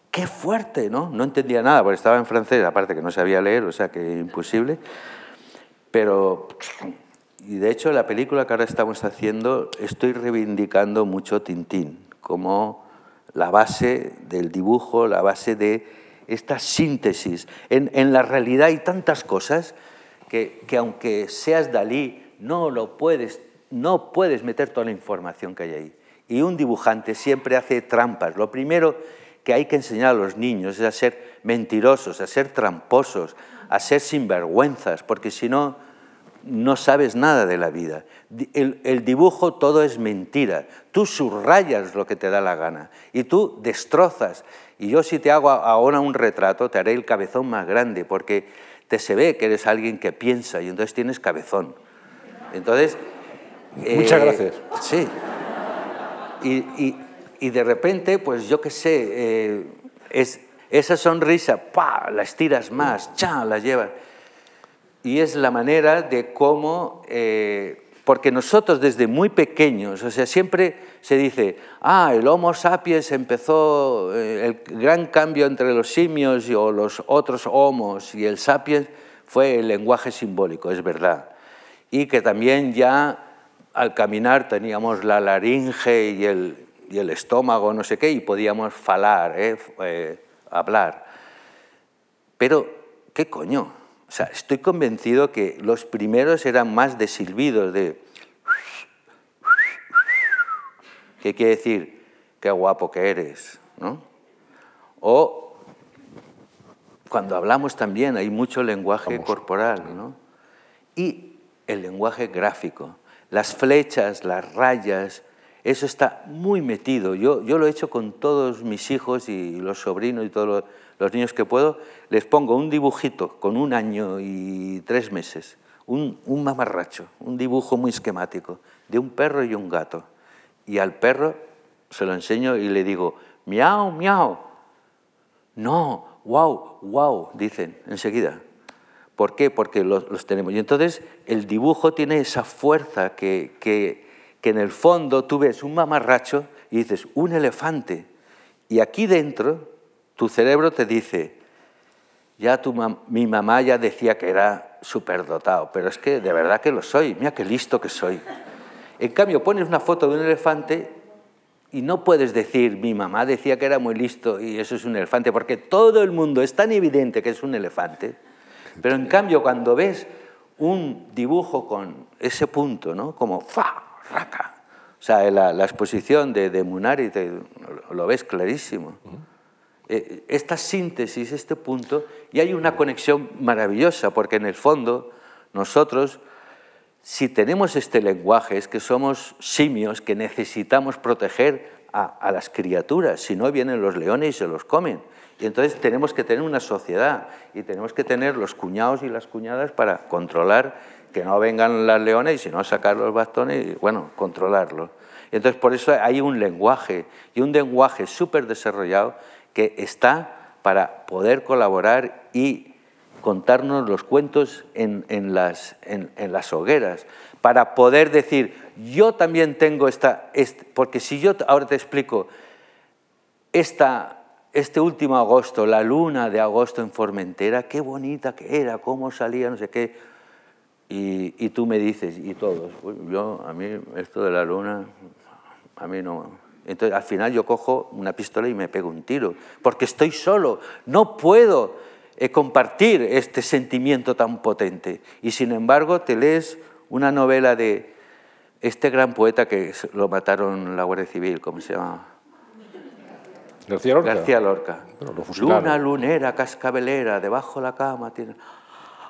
¡Qué fuerte! ¿no? no entendía nada, porque estaba en francés, aparte que no sabía leer, o sea que imposible. Pero, y de hecho, la película que ahora estamos haciendo, estoy reivindicando mucho Tintín como la base del dibujo, la base de esta síntesis. En, en la realidad hay tantas cosas que, que, aunque seas Dalí, no lo puedes, no puedes meter toda la información que hay ahí. Y un dibujante siempre hace trampas. Lo primero que hay que enseñar a los niños es a ser mentirosos, a ser tramposos, a ser sinvergüenzas, porque si no, no sabes nada de la vida. El, dibujo todo es mentira. Tú subrayas lo que te da la gana y tú destrozas. Y yo si te hago ahora un retrato, te haré el cabezón más grande, porque te se ve que eres alguien que piensa y entonces tienes cabezón. Entonces... Muchas eh, gracias. Sí. Y, y, de repente, pues yo qué sé, eh, es, esa sonrisa, ¡pa! la estiras más, ¡cha! la llevas. Y es la manera de cómo, eh, porque nosotros desde muy pequeños, o sea, siempre se dice, ah, el Homo sapiens empezó, eh, el gran cambio entre los simios o los otros homos y el sapiens fue el lenguaje simbólico, es verdad. Y que también ya al caminar teníamos la laringe y el, y el estómago, no sé qué, y podíamos falar, ¿eh? Eh, hablar. Pero, ¿qué coño? O sea, estoy convencido que los primeros eran más de silbidos, de... ¿Qué quiere decir? Qué guapo que eres, ¿no? O cuando hablamos también hay mucho lenguaje corporal, ¿no? Y el lenguaje gráfico las flechas, las rayas, eso está muy metido. Yo, yo lo he hecho con todos mis hijos y los sobrinos y todos los, niños que puedo. Les pongo un dibujito con un año y tres meses, un, un mamarracho, un dibujo muy esquemático de un perro y un gato. Y al perro se lo enseño y le digo, miau, miau. No, wow, wow, dicen enseguida. ¿Por qué? Porque los, los tenemos. Y entonces el dibujo tiene esa fuerza que, que, que en el fondo tú ves un mamarracho y dices, un elefante. Y aquí dentro tu cerebro te dice, ya tu mi mamá ya decía que era superdotado, pero es que de verdad que lo soy, mira qué listo que soy. En cambio, pones una foto de un elefante y no puedes decir, mi mamá decía que era muy listo y eso es un elefante, porque todo el mundo es tan evidente que es un elefante, pero en cambio cuando ves un dibujo con ese punto, ¿no? como fa, raca, o sea, la, la exposición de, de Munari te, lo ves clarísimo. Eh, esta síntesis, este punto, y hay una conexión maravillosa, porque en el fondo nosotros, si tenemos este lenguaje, es que somos simios que necesitamos proteger a, las criaturas, si no vienen los leones y se los comen. Y entonces tenemos que tener una sociedad y tenemos que tener los cuñados y las cuñadas para controlar que no vengan las leones y si no sacar los bastones y, bueno, controlarlo. Entonces por eso hay un lenguaje y un lenguaje súper desarrollado que está para poder colaborar y contarnos los cuentos en, las, en, las, hogueras, para poder decir, yo también tengo esta, porque si yo ahora te explico, esta, este último agosto, la luna de agosto en Formentera, qué bonita que era, cómo salía, no sé qué, y, y tú me dices, y todos, yo, a mí esto de la luna, a mí no, entonces, al final yo cojo una pistola y me pego un tiro, porque estoy solo, no puedo eh, compartir este sentimiento tan potente. Y sin embargo, te lees una novela de este gran poeta que lo mataron la Guardia Civil, ¿cómo se llama? García Lorca. García Lorca. Luna lunera, cascabelera, debajo de la cama. Tiene...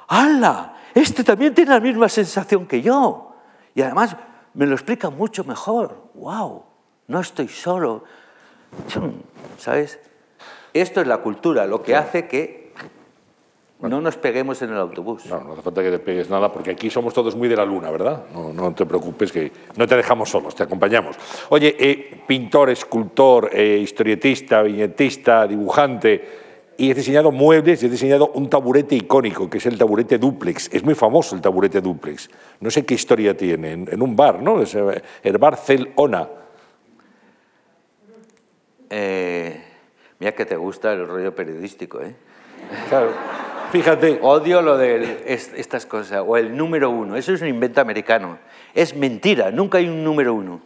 ¡Hala! Este también tiene la misma sensación que yo. Y además me lo explica mucho mejor. ¡Wow! No estoy solo. ¿Sabes? Esto es la cultura, lo que hace que no nos peguemos en el autobús. No, no hace falta que te pegues nada, porque aquí somos todos muy de la luna, ¿verdad? No, no te preocupes, que no te dejamos solos, te acompañamos. Oye, eh, pintor, escultor, eh, historietista, viñetista, dibujante, y he diseñado muebles y he diseñado un taburete icónico, que es el taburete duplex. Es muy famoso el taburete duplex. No sé qué historia tiene, en, en un bar, ¿no? Es eh, el bar Celona. Eh, mira que te gusta el rollo periodístico, ¿eh? Claro. Fíjate. Odio lo de estas cosas. O el número uno. Eso es un invento americano. Es mentira. Nunca hay un número uno.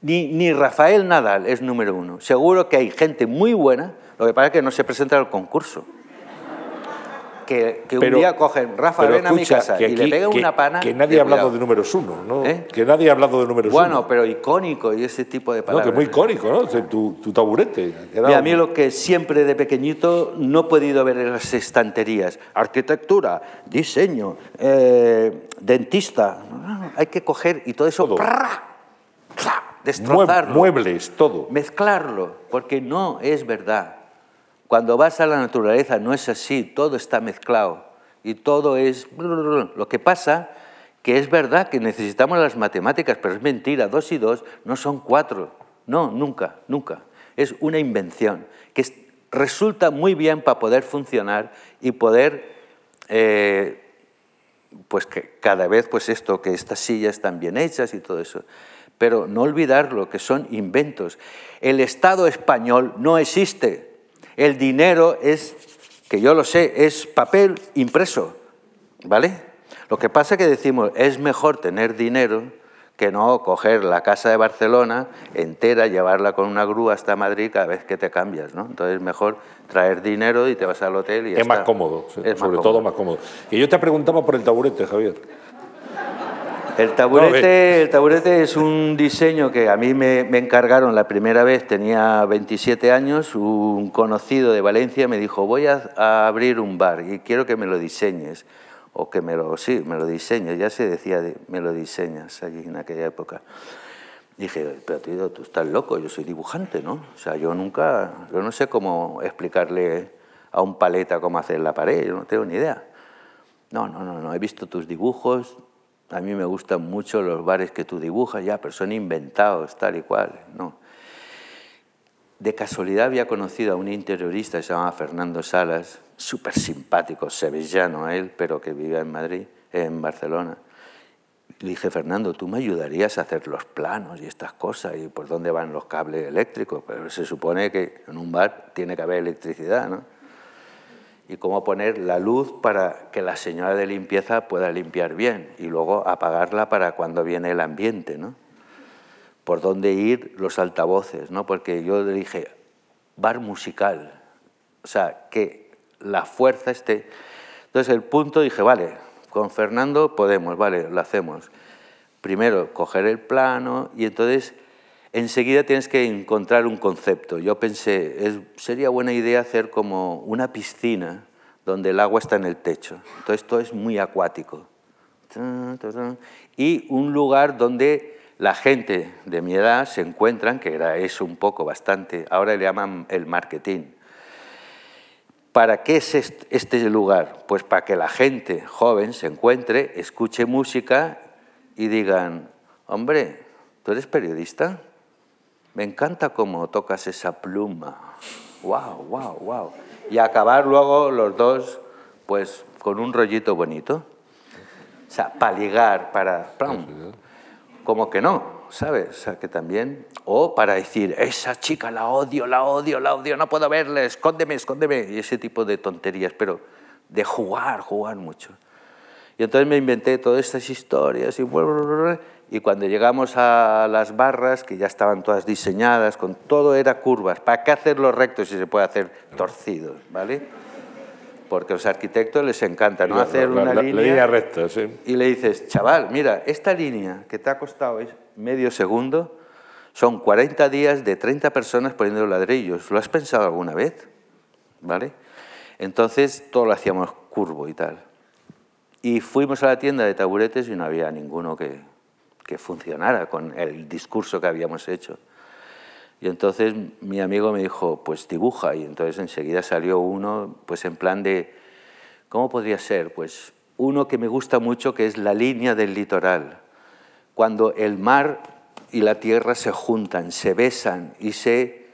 Ni, ni Rafael Nadal es número uno. Seguro que hay gente muy buena. Lo que pasa es que no se presenta al concurso que, que Pero- un día cogen, Rafa, ven a mi escucha, casa que y le aquí- pegan una pana. Que nadie ha hablado de números uno, ¿no? ¿Eh? Que nadie ha hablado de números Bueno, uno. pero icónico y ese tipo de No, palabras. que muy icónico, ¿no? Tu, tu taburete. quedado- Mira, a mí lo que siempre de pequeñito no he podido ver en las estanterías, arquitectura, diseño, eh, dentista, No, no, no, hay que coger y todo eso, Todo. Mue- destrozarlo, muebles, todo. mezclarlo, porque no es verdad. Cuando vas a la naturaleza no es así, todo está mezclado y todo es... Lo que pasa que es verdad que necesitamos las matemáticas, pero es mentira, dos y dos no son cuatro. No, nunca, nunca. Es una invención que es- resulta muy bien para poder funcionar y poder, eh, pues que cada vez, pues esto, que estas sillas están bien hechas y todo eso. Pero no olvidarlo, que son inventos. El Estado español no existe. El dinero es, que yo lo sé, es papel impreso, ¿vale? Lo que pasa es que decimos, es mejor tener dinero que no coger la casa de Barcelona entera, llevarla con una grúa hasta Madrid cada vez que te cambias, ¿no? Entonces es mejor traer dinero y te vas al hotel y ya Es más cómodo, más sobre cómodo. todo más cómodo. Y yo te preguntaba por el taburete, Javier. El taburete, el taburete es un diseño que a mí me, encargaron la primera vez, tenía 27 años, un conocido de Valencia me dijo, voy a, abrir un bar y quiero que me lo diseñes, o que me lo, sí, me lo diseñes, ya se decía, de, me lo diseñas allí en aquella época. Dije, pero tío, tú estás loco, yo soy dibujante, ¿no? O sea, yo nunca, yo no sé cómo explicarle a un paleta cómo hacer la pared, yo no tengo ni idea. No, no, no, no, he visto tus dibujos, a mí me gustan mucho los bares que tú dibujas, ya, pero son inventados, tal y cual, no. de casualidad había conocido a un interiorista que se llamaba Fernando Salas, súper simpático, sevillano él, pero que vivía en Madrid, en Barcelona. Le dije, Fernando, ¿tú me ayudarías a hacer los planos y estas cosas? ¿Y por dónde van los cables eléctricos? Pero se supone que en un bar tiene que haber electricidad, ¿no? Y cómo poner la luz para que la señora de limpieza pueda limpiar bien y luego apagarla para cuando viene el ambiente, ¿no? Por dónde ir los altavoces, ¿no? Porque yo dije, bar musical, o sea, que la fuerza esté... Entonces el punto dije, vale, con Fernando podemos, vale, lo hacemos. Primero, coger el plano y entonces enseguida tienes que encontrar un concepto. Yo pensé, sería buena idea hacer como una piscina donde el agua está en el techo. Entonces todo es muy acuático. Y un lugar donde la gente de mi edad se encuentran, que era eso un poco, bastante, ahora le llaman el marketing. ¿Para qué es este lugar? Pues para que la gente joven se encuentre, escuche música y digan, hombre, ¿tú eres periodista? Me encanta cómo tocas esa pluma. ¡Wow, wow, wow! Y acabar luego los dos, pues, con un rollito bonito. O sea, para ligar, para... Como que no, ¿sabes? O sea, que también, o para decir, esa chica la odio, la odio, la odio, no puedo verle, escóndeme, escóndeme, y ese tipo de tonterías, pero de jugar, jugar mucho. Y entonces me inventé todas estas historias y, y cuando llegamos a las barras, que ya estaban todas diseñadas, con todo era curvas, ¿para qué hacerlo recto si se puede hacer torcidos, ¿vale? porque a los arquitectos les encanta no hacer una línea, recta, sí. y le dices, chaval, mira, esta línea que te ha costado medio segundo, son 40 días de 30 personas poniendo ladrillos. ¿Lo has pensado alguna vez? ¿Vale? Entonces todo lo hacíamos curvo y tal. Y fuimos a la tienda de taburetes y no había ninguno que, que funcionara con el discurso que habíamos hecho. Y entonces mi amigo me dijo, pues dibuja. Y entonces enseguida salió uno, pues en plan de, ¿cómo podría ser? Pues uno que me gusta mucho, que es la línea del litoral. Cuando el mar y la tierra se juntan, se besan y se...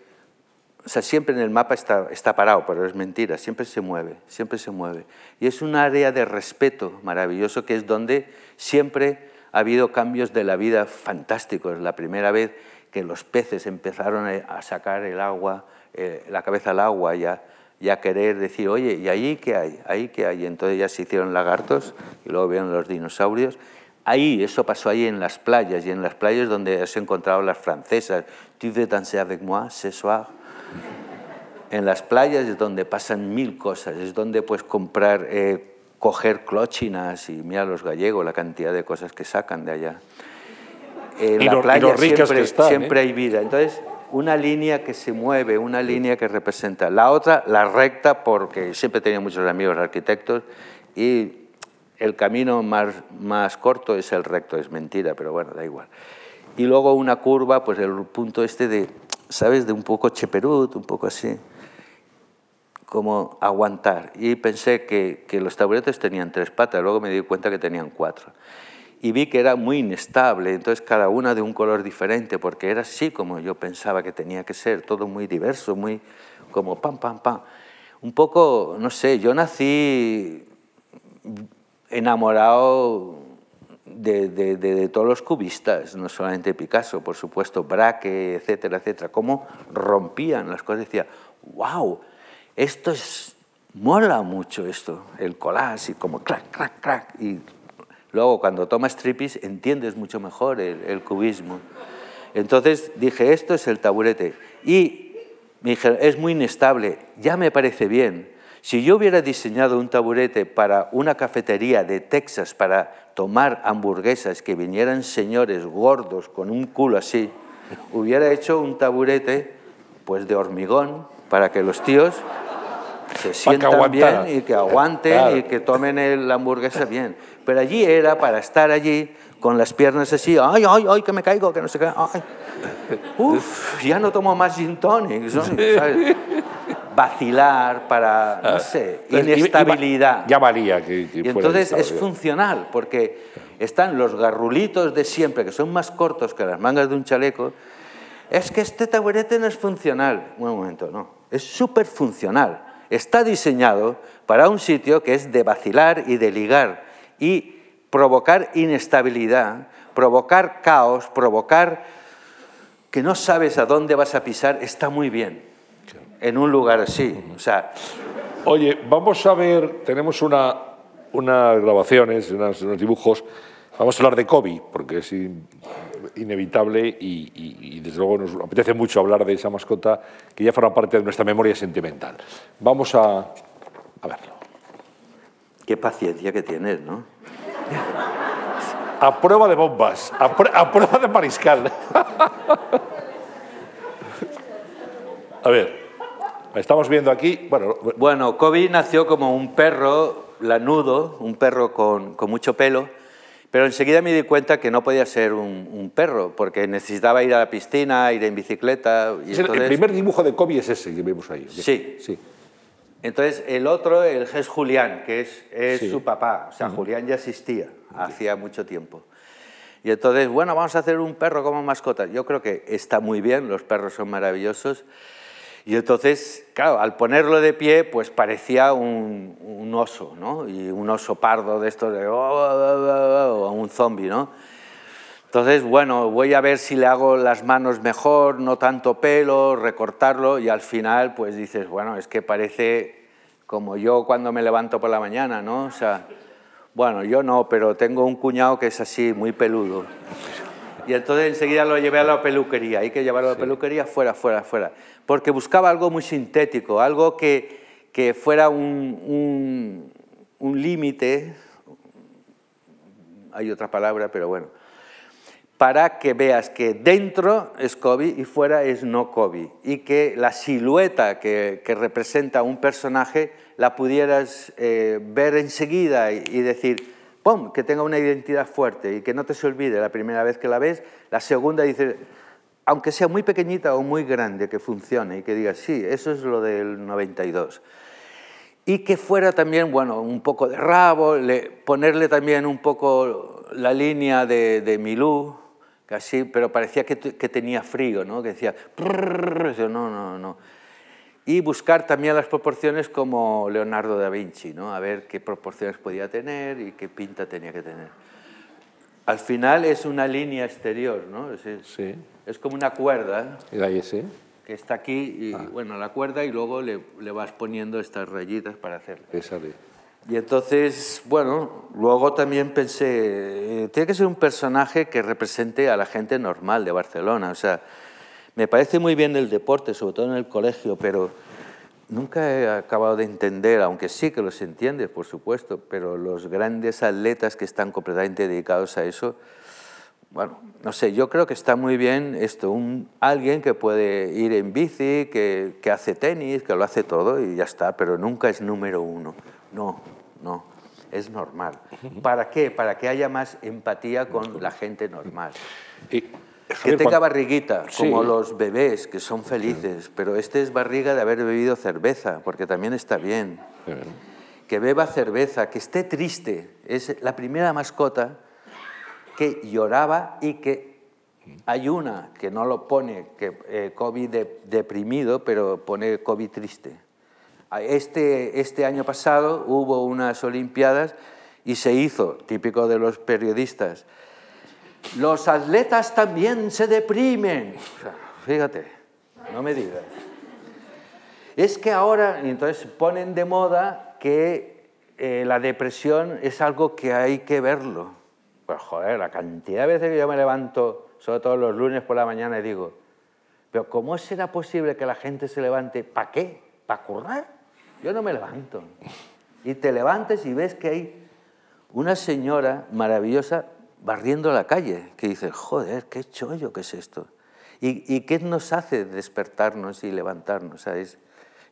O sea, siempre en el mapa está, está parado, pero es mentira, siempre se mueve, siempre se mueve. Y es un área de respeto maravilloso que es donde siempre ha habido cambios de la vida fantásticos. La primera vez que los peces empezaron a sacar el agua, eh, la cabeza al agua y a, querer decir, oye, ¿y ahí qué hay? ¿Ahí qué hay? entonces ya se hicieron lagartos y luego vieron los dinosaurios. Ahí, eso pasó ahí en las playas, y en las playas donde has encontrado las francesas. Tu veux danser avec moi ce soir? En las playas es donde pasan mil cosas, es donde puedes comprar, eh, coger clochinas y mira los gallegos, la cantidad de cosas que sacan de allá en la playa siempre, siempre ¿eh? hay vida. Entonces, una línea que se mueve, una línea que representa. La otra, la recta, porque siempre tenía muchos amigos arquitectos y el camino más, más corto es el recto, es mentira, pero bueno, da igual. Y luego una curva, pues el punto este de, ¿sabes? De un poco cheperut, un poco así, como aguantar. Y pensé que, que los taburetes tenían tres patas, luego me di cuenta que tenían cuatro y vi que era muy inestable, entonces cada una de un color diferente, porque era así como yo pensaba que tenía que ser, todo muy diverso, muy como pam, pam, pam. Un poco, no sé, yo nací enamorado de, de, todos los cubistas, no solamente Picasso, por supuesto, Braque, etcétera, etcétera, cómo rompían las cosas, decía, wow, esto es, mola mucho esto, el collage, y como crack, crack, crack, y Luego, cuando tomas tripis, entiendes mucho mejor el, cubismo. Entonces dije, esto es el taburete. Y me dijeron, es muy inestable, ya me parece bien. Si yo hubiera diseñado un taburete para una cafetería de Texas para tomar hamburguesas, que vinieran señores gordos con un culo así, hubiera hecho un taburete pues de hormigón para que los tíos se sientan bien y que aguanten y que tomen la hamburguesa bien. Pero allí era para estar allí con las piernas así, ay, ay, ay, que me caigo, que no sé qué, ay. (laughs) Uf, ya no tomo más gin tonic, ¿sabes? Vacilar para, no ah, sé, inestabilidad. Ya valía que, Y entonces es funcional, porque están los garrulitos de siempre, que son más cortos que las mangas de un chaleco, es que este taburete no es funcional. Un momento, no, es súper funcional. Está diseñado para un sitio que es de vacilar y de ligar y provocar inestabilidad, provocar caos, provocar que no sabes a dónde vas a pisar, está muy bien en un lugar así. Oye, vamos a ver, tenemos una, unas grabaciones, unos, dibujos. Vamos a hablar de Kobe, porque es in- inevitable y, y- y desde luego nos apetece mucho hablar de esa mascota que ya forma parte de nuestra memoria sentimental. Vamos a, a verlo. qué paciencia que tienes, ¿no? A prueba de bombas, a, pr- a prueba de mariscal. a ver, estamos viendo aquí, bueno, Bueno, Kobe nació como un perro lanudo, un perro con, con mucho pelo, pero enseguida me di cuenta que no podía ser un, un perro, porque necesitaba ir a la piscina, ir en bicicleta. Y el, primer dibujo de Kobe es ese que vemos ahí. Sí. sí. entonces, el otro el es Julián, que es, es Sí. su papá. O sea, Julián ya existía hacía mucho tiempo. Y entonces, bueno, vamos a hacer un perro como mascota. Yo creo que está muy bien, los perros son maravillosos. Y entonces, claro, al ponerlo de pie, pues parecía un, un oso, ¿no? Y un oso pardo de estos de... "Oh, oh, oh, oh", un zombie, ¿no? Entonces, bueno, voy a ver si le hago las manos mejor, no tanto pelo, recortarlo, y al final, pues dices, bueno, es que parece como yo cuando me levanto por la mañana, ¿no? O sea, bueno, yo no, pero tengo un cuñado que es así, muy peludo. Y entonces enseguida lo llevé a la peluquería. Hay que llevarlo a la peluquería fuera, fuera, fuera. Porque buscaba algo muy sintético, algo que, que fuera un, un, un límite, hay otra palabra, pero bueno, para que veas que dentro es Kobe y fuera es no Kobe. Y que la silueta que, que representa un personaje la pudieras eh, ver enseguida y, y decir, ¡pum!, que tenga una identidad fuerte y que no te se olvide la primera vez que la ves, la segunda dices, aunque sea muy pequeñita o muy grande, que funcione y que digas, sí, eso es lo del 92 y que fuera también, bueno, un poco de rabo, le- ponerle también un poco la línea de, Milú, casi, pero parecía que, te- que tenía frío, ¿no? Que decía, no, no, no. Y buscar también las proporciones como Leonardo da Vinci, ¿no? A ver qué proporciones podía tener y qué pinta tenía que tener. Al final es una línea exterior, ¿no? Es, Sí. es como una cuerda Era ese. que está aquí, y, bueno, la cuerda, y luego le, le vas poniendo estas rayitas para hacerlo. Y entonces, bueno, luego también pensé, eh, tiene que ser un personaje que represente a la gente normal de Barcelona. O sea, me parece muy bien el deporte, sobre todo en el colegio, pero nunca he acabado de entender, aunque sí que los entiendes, por supuesto, pero los grandes atletas que están completamente dedicados a eso, bueno, no sé, yo creo que está muy bien esto, un, alguien que puede ir en bici, que, que hace tenis, que lo hace todo y ya está, pero nunca es número uno. No, no, es normal. ¿Para qué? Para que haya más empatía con la gente normal. Y, Que Javier, tenga cuan- barriguita, como Sí. los bebés, que son felices, pero este es barriga de haber bebido cerveza, porque también está bien que beba cerveza, que esté triste. Es la primera mascota que lloraba y que hay una que no lo pone, que eh, Kobe de- deprimido, pero pone Kobe triste. Este, este año pasado hubo unas Olimpiadas y se hizo, típico de los periodistas, los atletas también se deprimen. Fíjate, no me digas. Es que ahora, entonces ponen de moda que eh, la depresión es algo que hay que verlo. Pues joder, la cantidad de veces que yo me levanto, sobre todo los lunes por la mañana, y digo, pero ¿cómo será posible que la gente se levante? ¿Para qué? ¿Para currar? Yo no me levanto. Y te levantes y ves que hay una señora maravillosa barriendo la calle, que dices, joder, qué chollo que es esto. ¿Y, y qué nos hace despertarnos y levantarnos? ¿sabes?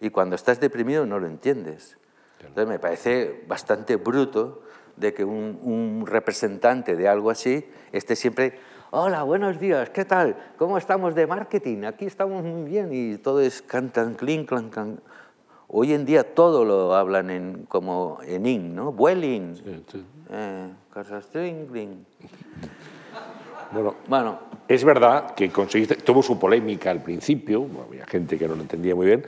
Y cuando estás deprimido no lo entiendes. Entonces me parece bastante bruto de que un, un representante de algo así esté siempre, hola, buenos días, ¿qué tal? ¿Cómo estamos de marketing? Aquí estamos muy bien y todo es cantan, clink, clan, clan. Hoy en día todo lo hablan en, como en in, ¿no? Vueling, Sí, sí. eh, cosas tling, tling. Bueno, Bueno, es verdad que conseguiste, tuvo su polémica al principio, había gente que no lo entendía muy bien,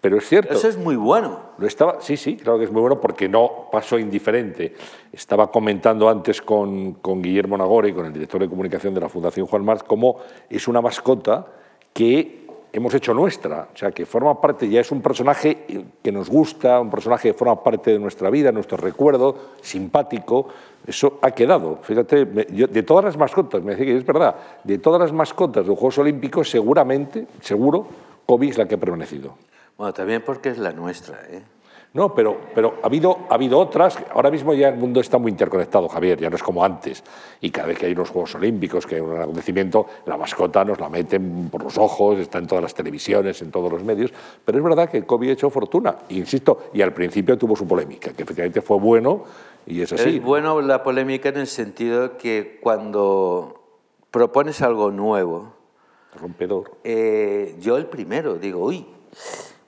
pero es cierto. eso es muy bueno. Lo estaba, sí, sí, claro que es muy bueno porque no pasó indiferente. Estaba comentando antes con, con Guillermo Nagore, con el director de comunicación de la Fundación Juan Marx, cómo es una mascota que hemos hecho nuestra, o sea, que forma parte, ya es un personaje que nos gusta, un personaje que forma parte de nuestra vida, nuestro recuerdo, simpático, eso ha quedado. Fíjate, de todas las mascotas, me decía que es verdad, de todas las mascotas de los Juegos Olímpicos, seguramente, seguro, Kobe es la que ha permanecido. Bueno, también porque es la nuestra. ¿eh? No, pero, pero ha, habido, ha habido otras. Ahora mismo ya el mundo está muy interconectado, Javier, ya no es como antes. Y cada vez que hay unos Juegos Olímpicos, que hay un acontecimiento, la mascota nos la meten por los ojos, está en todas las televisiones, en todos los medios. Pero es verdad que Kobe ha hecho fortuna, insisto, y al principio tuvo su polémica, que efectivamente fue bueno y es así. Es bueno la polémica en el sentido que cuando propones algo nuevo, Rompedor. eh, yo el primero digo, uy,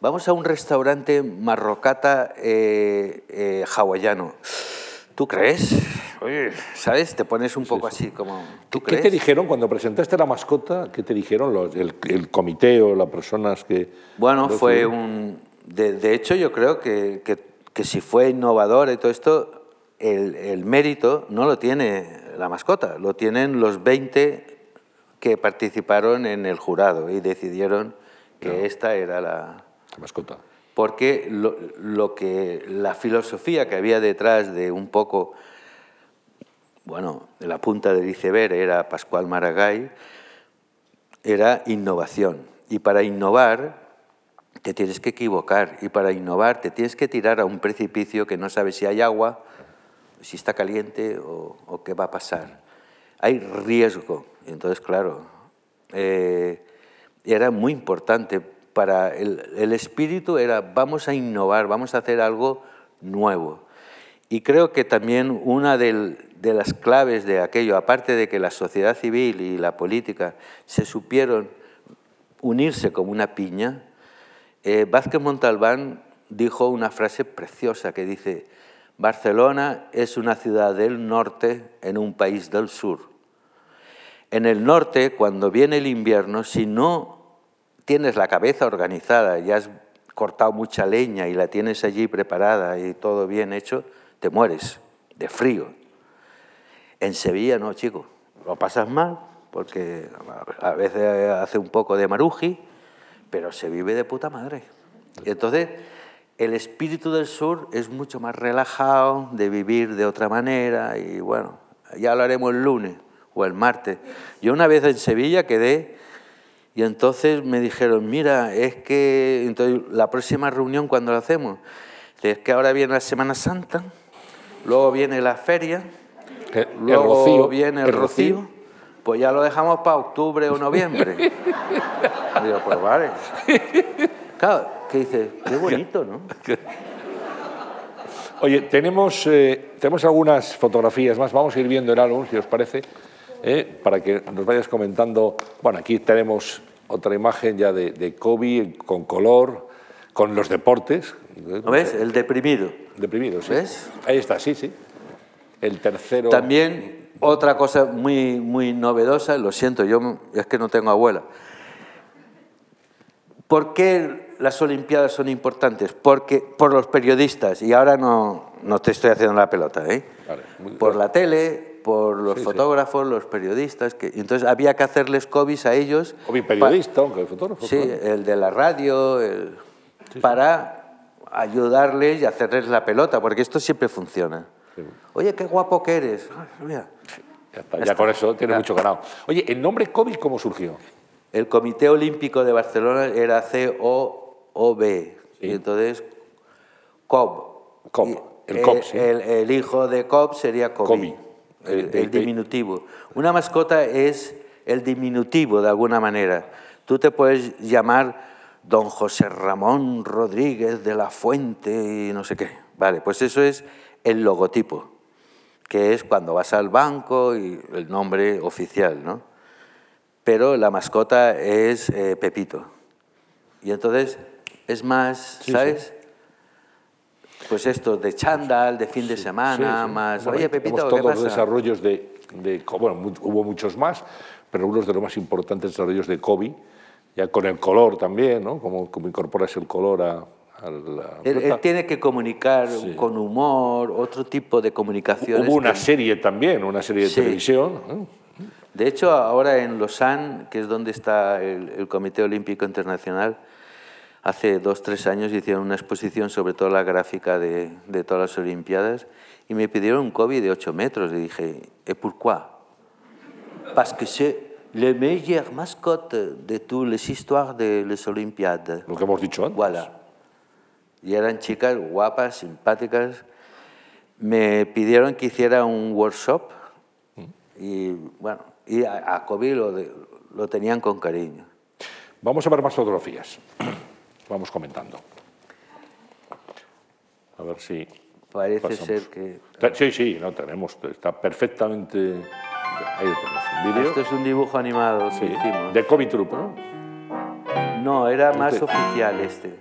vamos a un restaurante marrocata eh, eh, hawaiano. ¿Tú crees? Oye, ¿sabes? Te pones un poco así como, ¿tú ¿Qué crees? te dijeron cuando presentaste la mascota? ¿Qué te dijeron los, el, el comité o las personas que.? Bueno, fue un... De, de hecho, yo creo que, que- que si fue innovador y todo esto, el, el mérito no lo tiene la mascota, lo tienen los 20 que participaron en el jurado y decidieron que esta era la... Porque lo que, la filosofía que había detrás de un poco, bueno, de la punta del iceberg era Pascual Maragall, era innovación. Y para innovar te tienes que equivocar. Y para innovar te tienes que tirar a un precipicio que no sabes si hay agua, si está caliente o, o qué va a pasar. Hay riesgo. Entonces, claro, eh, era muy importante para el, espíritu era vamos a innovar, vamos a hacer algo nuevo. Y creo que también una de las claves de aquello, aparte de que la sociedad civil y la política se supieron unirse como una piña, eh, Vázquez Montalbán dijo una frase preciosa que dice, Barcelona es una ciudad del norte en un país del sur. En el norte, cuando viene el invierno, si no tienes la cabeza organizada, ya has cortado mucha leña y la tienes allí preparada y todo bien hecho, te mueres de frío. En Sevilla no, chico, lo pasas mal porque a veces hace un poco de maruji, pero se vive de puta madre. Y entonces, el espíritu del sur es mucho más relajado, de vivir de otra manera y bueno, ya lo haremos el lunes o el martes. Yo una vez en Sevilla quedé y entonces me dijeron, mira, es que entonces, la próxima reunión cuando la hacemos, es que ahora viene la Semana Santa, luego viene la feria, El- el luego rocío, viene el, el rocío, rocío. pues ya lo dejamos para octubre o noviembre. (laughs) Digo, pues vale. Claro, que dice, qué bonito, ¿no? (laughs) Oye, tenemos, eh, tenemos algunas fotografías más, vamos a ir viendo el álbum, si os parece, eh, para que nos vayas comentando. Bueno, aquí tenemos otra imagen ya de, de Kobe con color, con los deportes. ¿No ves? El deprimido. Deprimido, sí. ¿Ves? Ahí está, sí, sí. El tercero. También otra cosa muy, muy novedosa, lo siento, yo es que no tengo abuela. ¿Por qué las Olimpiadas son importantes? Porque por los periodistas, y ahora no, no te estoy haciendo la pelota, ¿eh? Vale, muy- por la tele, por los Sí, sí. fotógrafos, los periodistas, que entonces había que hacerles cobies a ellos. Kobe periodista, aunque fotógrafo. Sí, claro. el de la radio, el- para ayudarles y hacerles la pelota, porque esto siempre funciona. Oye, qué guapo que eres. Ay, mira. Ya, está, ya con eso tiene mucho ganado. Oye, ¿el nombre Kobe cómo surgió? El Comité Olímpico de Barcelona era COOB, y entonces COB. Cobb, Y el Cobb, sí. el- el hijo de COB sería Kobe. El, De- de- el diminutivo. Una mascota es el diminutivo de alguna manera. Tú te puedes llamar don José Ramón Rodríguez de la Fuente y no sé qué. Vale, pues eso es el logotipo, que es cuando vas al banco y el nombre oficial, ¿no? pero la mascota es eh, Pepito. Y entonces es más, ¿sabes? Pues esto de chándal, de fin de semana, Sí, sí. más, Bueno, oye Pepito, tenemos ¿qué todos los pasa? desarrollos de de bueno, hubo muchos más, pero uno de los más importantes desarrollos de Kobe, ya con el color también, ¿no? Como, como incorporas el color a, él, tiene que comunicar con humor, otro tipo de comunicación. Hubo una serie también, una serie de televisión. De hecho, ahora en Lausanne, que es donde está el, Comité Olímpico Internacional, hace dos, tres años hicieron una exposición sobre toda la gráfica de, de todas las Olimpiadas y me pidieron un COVID de 8 metros. Y dije, ¿et pourquoi? Parce que c'est le meilleur mascotte de toutes les histoires de les Olympiades. Lo que hemos dicho antes. Voilà. Y eran chicas guapas, simpáticas. Me pidieron que hiciera un workshop mm. y bueno, y a, Kobe lo, lo tenían con cariño. Vamos a ver más fotografías. Vamos comentando. A ver si. Parece ser que. Sí, sí, no tenemos. Está perfectamente. Ahí tenemos un vídeo. Esto es un dibujo animado sí, que hicimos. De Kobe Troop, ¿no? No, era más oficial este.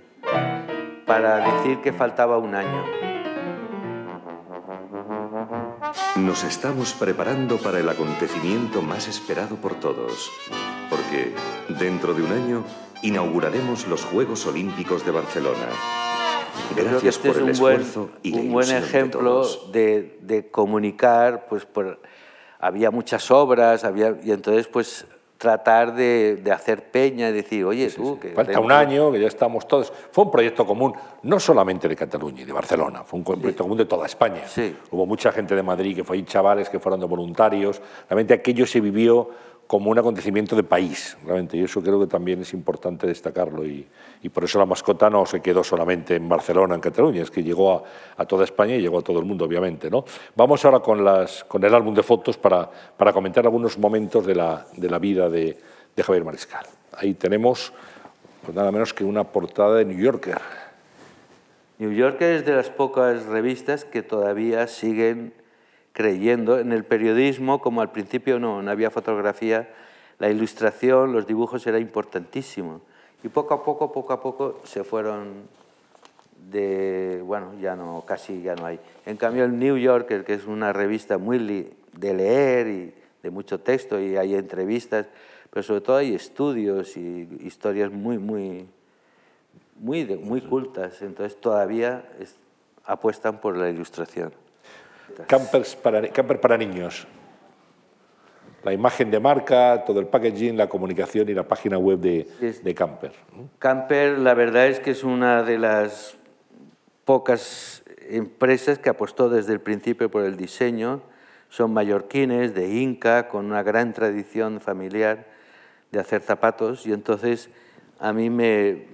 Para decir que faltaba un año. Nos estamos preparando para el acontecimiento más esperado por todos, porque dentro de un año inauguraremos los Juegos Olímpicos de Barcelona. Gracias este por el esfuerzo y un buen ejemplo de, de, comunicar, pues por, había muchas obras, había, y entonces pues tratar de, hacer peña y decir, oye, tú... Que Falta un año, que ya estamos todos... Fue un proyecto común, no solamente de Cataluña y de Barcelona, fue un proyecto común de toda España. Hubo mucha gente de Madrid que fue, chavales que fueron de voluntarios. Realmente aquello se vivió como un acontecimiento de país, realmente, y eso creo que también es importante destacarlo, y, por eso la mascota no se quedó solamente en Barcelona, en Cataluña, es que llegó a, toda España y llegó a todo el mundo, obviamente. ¿no? Vamos ahora con, las, con el álbum de fotos para, para comentar algunos momentos de la, de la vida de, de, Javier Mariscal. Ahí tenemos pues nada menos que una portada de New Yorker. New Yorker es de las pocas revistas que todavía siguen creyendo en el periodismo, como al principio no, no había fotografía, la ilustración, los dibujos era importantísimo. Y poco a poco, poco a poco se fueron de, bueno, ya no, casi ya no hay. En cambio el New Yorker, que es una revista muy de leer y de mucho texto y hay entrevistas, pero sobre todo hay estudios y historias muy, muy, muy, muy cultas. Entonces todavía apuestan por la ilustración. Campers para, camper para niños. La imagen de marca, todo el packaging, la comunicación y la página web de, de Camper. Camper, la verdad es que es una de las pocas empresas que apostó desde el principio por el diseño. Son mallorquines, de Inca, con una gran tradición familiar de hacer zapatos y entonces a mí me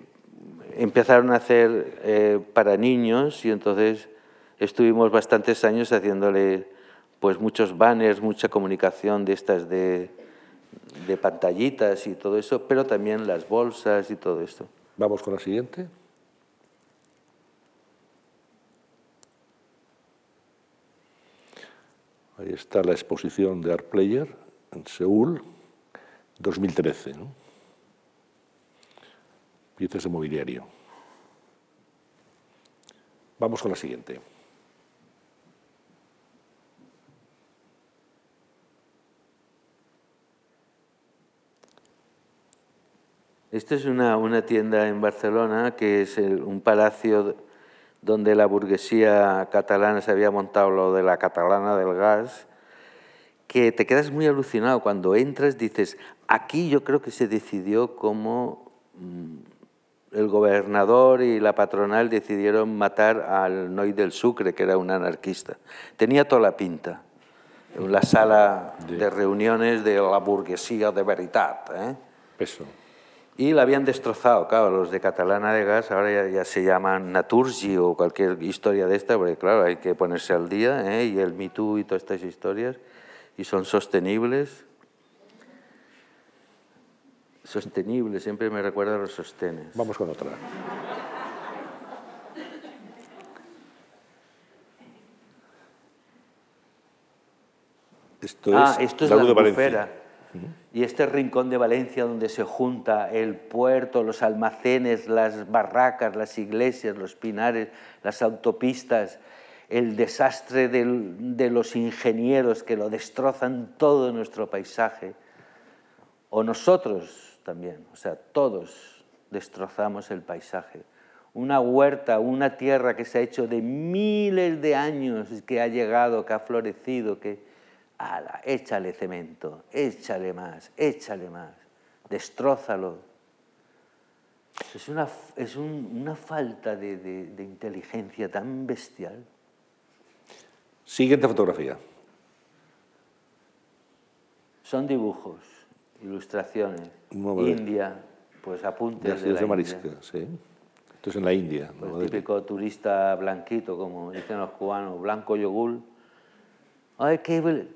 empezaron a hacer eh, para niños y entonces estuvimos bastantes años haciéndole pues muchos banners, mucha comunicación de estas de, de pantallitas y todo eso, pero también las bolsas y todo esto. Vamos con la siguiente. Ahí está la exposición de Art Player en Seúl, 2013. ¿no? Piezas de mobiliario. Vamos con la siguiente. Esto es una, una, tienda en Barcelona que es un palacio donde la burguesía catalana se había montado lo de la catalana del gas, que te quedas muy alucinado cuando entras, dices, aquí yo creo que se decidió cómo mm, el gobernador y la patronal decidieron matar al Noy del Sucre, que era un anarquista. Tenía toda la pinta. La sala de reuniones de la burguesía de veritat. ¿eh? Eso. Y la habían destrozado, claro, los de Catalana de Gas ahora ya, se llaman Naturgi o cualquier historia de esta, porque claro, hay que ponerse al día, ¿eh? y el Me Too y todas estas historias, y son sostenibles. Sostenibles, siempre me recuerda a los sostenes. Vamos con otra. Esto ah, es esto es la, la y este rincón de Valencia donde se junta el puerto, los almacenes, las barracas, las iglesias, los pinares, las autopistas, el desastre de los ingenieros que lo destrozan todo nuestro paisaje, o nosotros también, o sea, todos destrozamos el paisaje. Una huerta, una tierra que se ha hecho de miles de años, que ha llegado, que ha florecido, que... ¡Ala! Échale cemento, échale más, échale más, destrózalo. Es una, es una falta de, de inteligencia tan bestial. Siguiente fotografía. Son dibujos, ilustraciones. India, pues apuntes de, la India. Sí. Esto es en la India. Pues típico turista blanquito, como dicen los cubanos, blanco yogur. Ay, qué,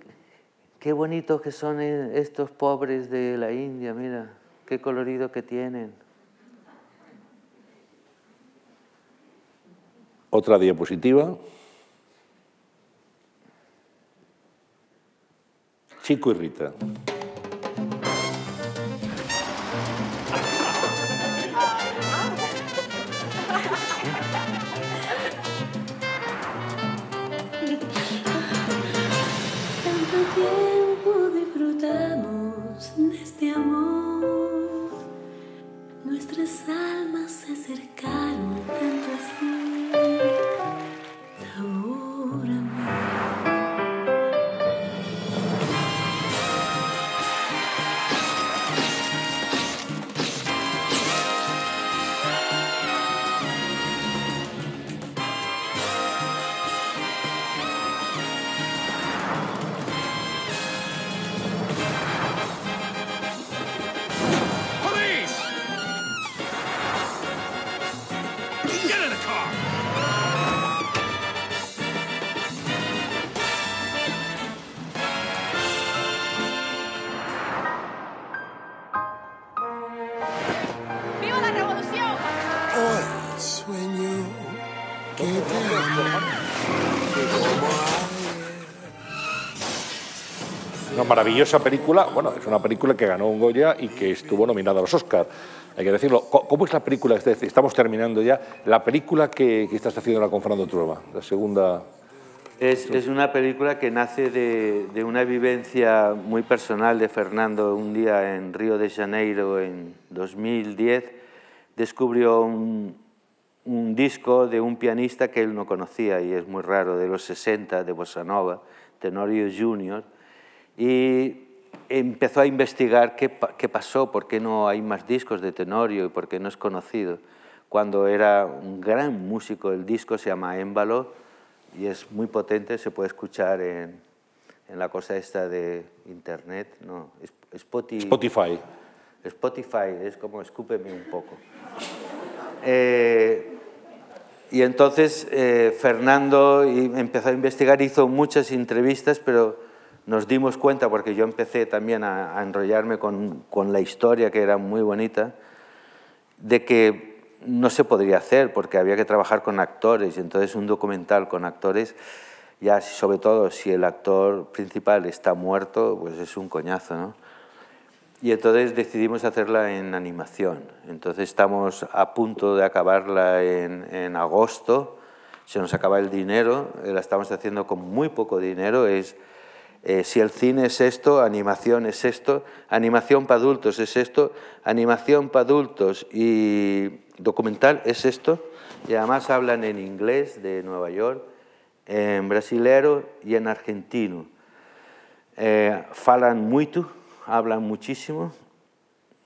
qué bonitos que son estos pobres de la India, mira, qué colorido que tienen. Otra diapositiva. Chico y Rita. Maravillosa película, bueno, es una película que ganó un Goya y que estuvo nominada a los Oscars, hay que decirlo. ¿Cómo es la película? Estamos terminando ya. La película que, estás haciendo con Fernando Trueba, la segunda... Es, es una película que nace de, de, una vivencia muy personal de Fernando. Un día en Río de Janeiro, en 2010, descubrió un, un disco de un pianista que él no conocía y es muy raro, de los 60, de Bossa Nova, Tenorio Junior y empezó a investigar qué, qué, pasó, por qué no hay más discos de Tenorio y por qué no es conocido. Cuando era un gran músico, el disco se llama Émbalo y es muy potente, se puede escuchar en, en la cosa esta de internet, no, Spotify. Spotify. Spotify, es como escúpeme un poco. Eh, y entonces eh, Fernando empezó a investigar, hizo muchas entrevistas, pero nos dimos cuenta, porque yo empecé también a, enrollarme con, con, la historia, que era muy bonita, de que no se podría hacer, porque había que trabajar con actores, y entonces un documental con actores, ya sobre todo si el actor principal está muerto, pues es un coñazo, ¿no? Y entonces decidimos hacerla en animación. Entonces estamos a punto de acabarla en, en agosto, se nos acaba el dinero, la estamos haciendo con muy poco dinero, es eh, si el cine es esto, animación es esto, animación para adultos es esto, animación para adultos y documental es esto, y además hablan en inglés de Nueva York, en brasilero y en argentino. Eh, falan mucho, hablan muchísimo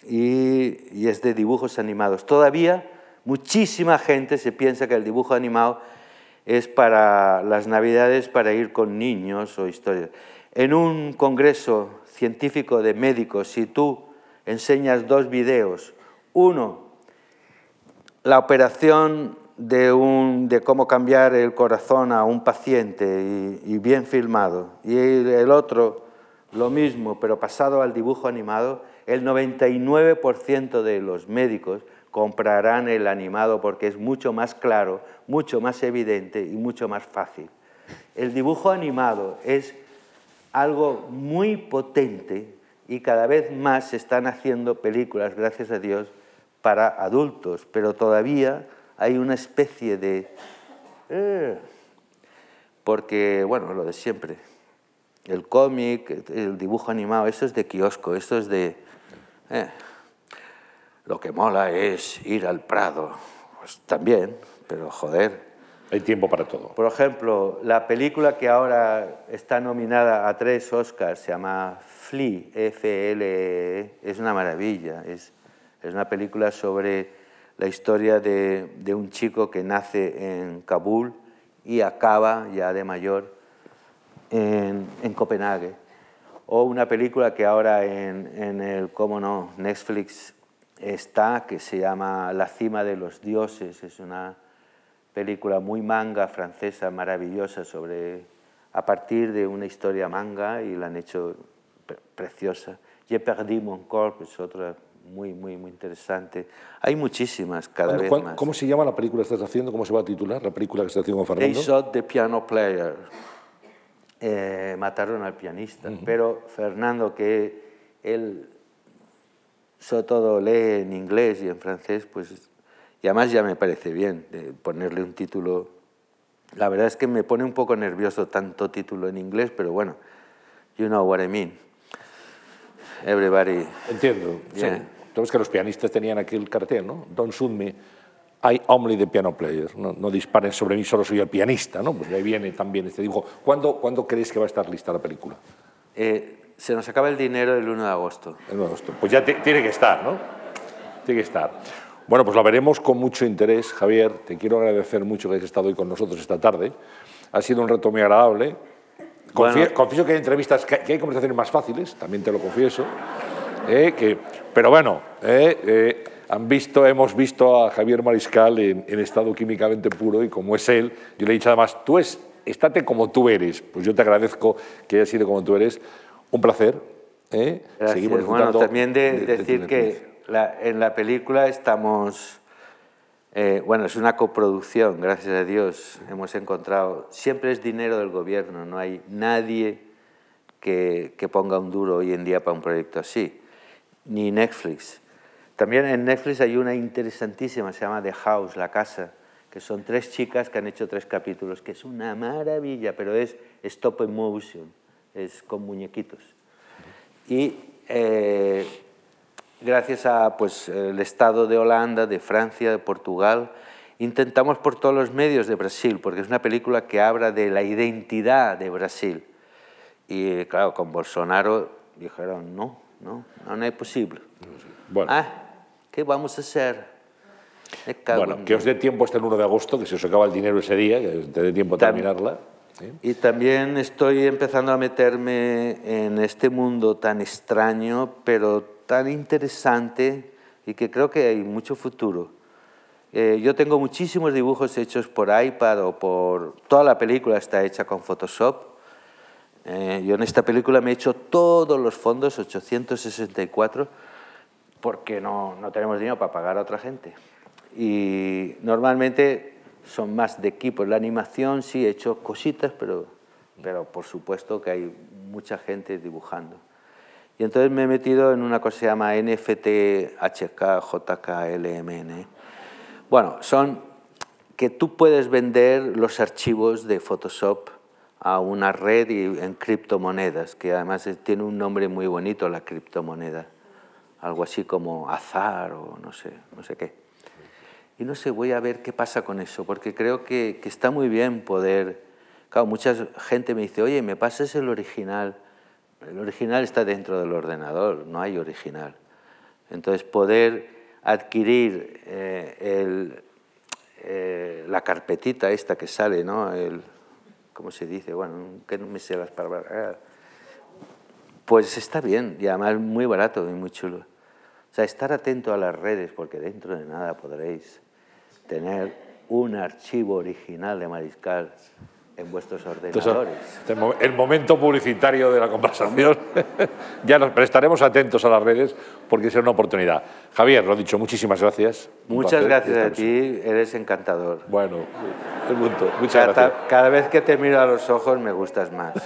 y, y es de dibujos animados. Todavía muchísima gente se piensa que el dibujo animado es para las navidades para ir con niños o historias. En un congreso científico de médicos, si tú enseñas dos videos, uno, la operación de, cómo cambiar el corazón a un paciente y, bien filmado, y el otro, lo mismo, pero pasado al dibujo animado, el 99% de los médicos comprarán el animado porque es mucho más claro, mucho más evidente y mucho más fácil. El dibujo animado es algo muy potente y cada vez más se están haciendo películas, gracias a Dios, para adultos, pero todavía hay una especie de... Eh, porque, bueno, lo de siempre. El cómic, el dibujo animado, eso es de kiosco, eso es de... eh, lo que mola es ir al Prado. Pues también, pero joder, Hay tiempo para todo. por ejemplo, la película que ahora está nominada a tres Oscars se llama Flea, F-L-E, es una maravilla. Es, es una película sobre la historia de, de un chico que nace en Kabul y acaba ya de mayor en, en Copenhague. O una película que ahora en, en el, cómo no, Netflix está, que se llama La cima de los dioses. Es una película muy manga francesa, maravillosa, sobre, a partir de una historia manga y la han hecho pre- preciosa. J'ai perdu mon corps es otra muy, muy, muy interesante. Hay muchísimas cada ¿Cuándo- vez más. ¿Cómo se llama la película que estás haciendo? ¿Cómo se va a titular la película que estás haciendo con They Fernando? shot the piano player. Eh, mataron al pianista. Pero Fernando, que él sobre todo lee en inglés y en francés, pues y además ya me parece bien de ponerle un título. La verdad es que me pone un poco nervioso tanto título en inglés, pero bueno, you know what I mean. Everybody. Entiendo. Sí. Yeah. Sabes que los pianistas tenían aquel cartel, ¿no? Don't shoot me, I only the piano player. No, no disparen sobre mí, solo soy el pianista, ¿no? Pues de ahí viene también este dibujo. ¿Cuándo, ¿Cuándo crees que va a estar lista la película? Eh, se nos acaba el dinero el 1 de agosto. El 1 de agosto. Pues ya tiene que estar, ¿no? Tiene que estar. Bueno, pues la veremos con mucho interés, Javier. Te quiero agradecer mucho que hayas estado hoy con nosotros esta tarde. Ha sido un reto muy agradable. Confie- Bueno. confieso que hay entrevistas, que hay conversaciones más fáciles, también te lo confieso. eh, que, pero bueno, eh, eh, han visto, hemos visto a Javier Mariscal en, en estado químicamente puro y como es él, yo le he dicho además, tú es, estate como tú eres. Pues yo te agradezco que hayas sido como tú eres. Un placer. ¿eh? Seguimos Bueno, también de, de- de decir que la- en la película estamos, eh, bueno, es una coproducción, gracias a Dios, hemos encontrado, siempre es dinero del gobierno, no hay nadie que, que ponga un duro hoy en día para un proyecto así, ni Netflix. También en Netflix hay una interesantísima, se llama The House, La Casa, que son tres chicas que han hecho tres capítulos, que es una maravilla, pero es stop and motion, es con muñequitos. Y eh, gracias a pues, el Estado de Holanda, de Francia, de Portugal, intentamos por todos los medios de Brasil, porque es una película que habla de la identidad de Brasil. Y claro, con Bolsonaro dijeron, no, no, no, es posible. Bueno. Ah, ¿qué vamos a hacer? Bueno, en que os dé tiempo hasta el 1 de agosto, que se os acaba el dinero ese día, que te dé tiempo a terminarla. ¿sí? Y también estoy empezando a meterme en este mundo tan extraño, pero tan interesante y que creo que hay mucho futuro. Eh, yo tengo muchísimos dibujos hechos por iPad o por... Toda la película está hecha con Photoshop. Eh, yo en esta película me he hecho todos los fondos, 864, porque no, no tenemos dinero para pagar a otra gente. Y normalmente son más de equipos. La animación sí he hecho cositas, pero, pero por supuesto que hay mucha gente dibujando. Y entonces me he metido en una cosa que se llama NFT HK JKLMN. Bueno, son que tú puedes vender los archivos de Photoshop a una red y en criptomonedas, que además tiene un nombre muy bonito la criptomoneda, algo así como azar o no sé, no sé qué. Y no sé, voy a ver qué pasa con eso, porque creo que, que está muy bien poder... Claro, mucha gente me dice, oye, ¿me pasas el original? El original está dentro del ordenador, no hay original. Entonces, poder adquirir eh, eh, la carpetita esta que sale, ¿no? ¿Cómo se dice? Bueno, que no me sé las palabras. Pues está bien y además muy barato y muy chulo. O sea, estar atento a las redes porque dentro de nada podréis tener un archivo original de Mariscal en vuestros Entonces, ordenadores. mo- el momento publicitario de la conversación. (laughs) ya nos prestaremos atentos a las redes porque será una oportunidad. Javier, lo dicho, muchísimas gracias. Muchas gracias a ti, eres encantador. Bueno, el punto. Muchas Cada, gracias. cada vez que te miro a los ojos me gustas más. (laughs)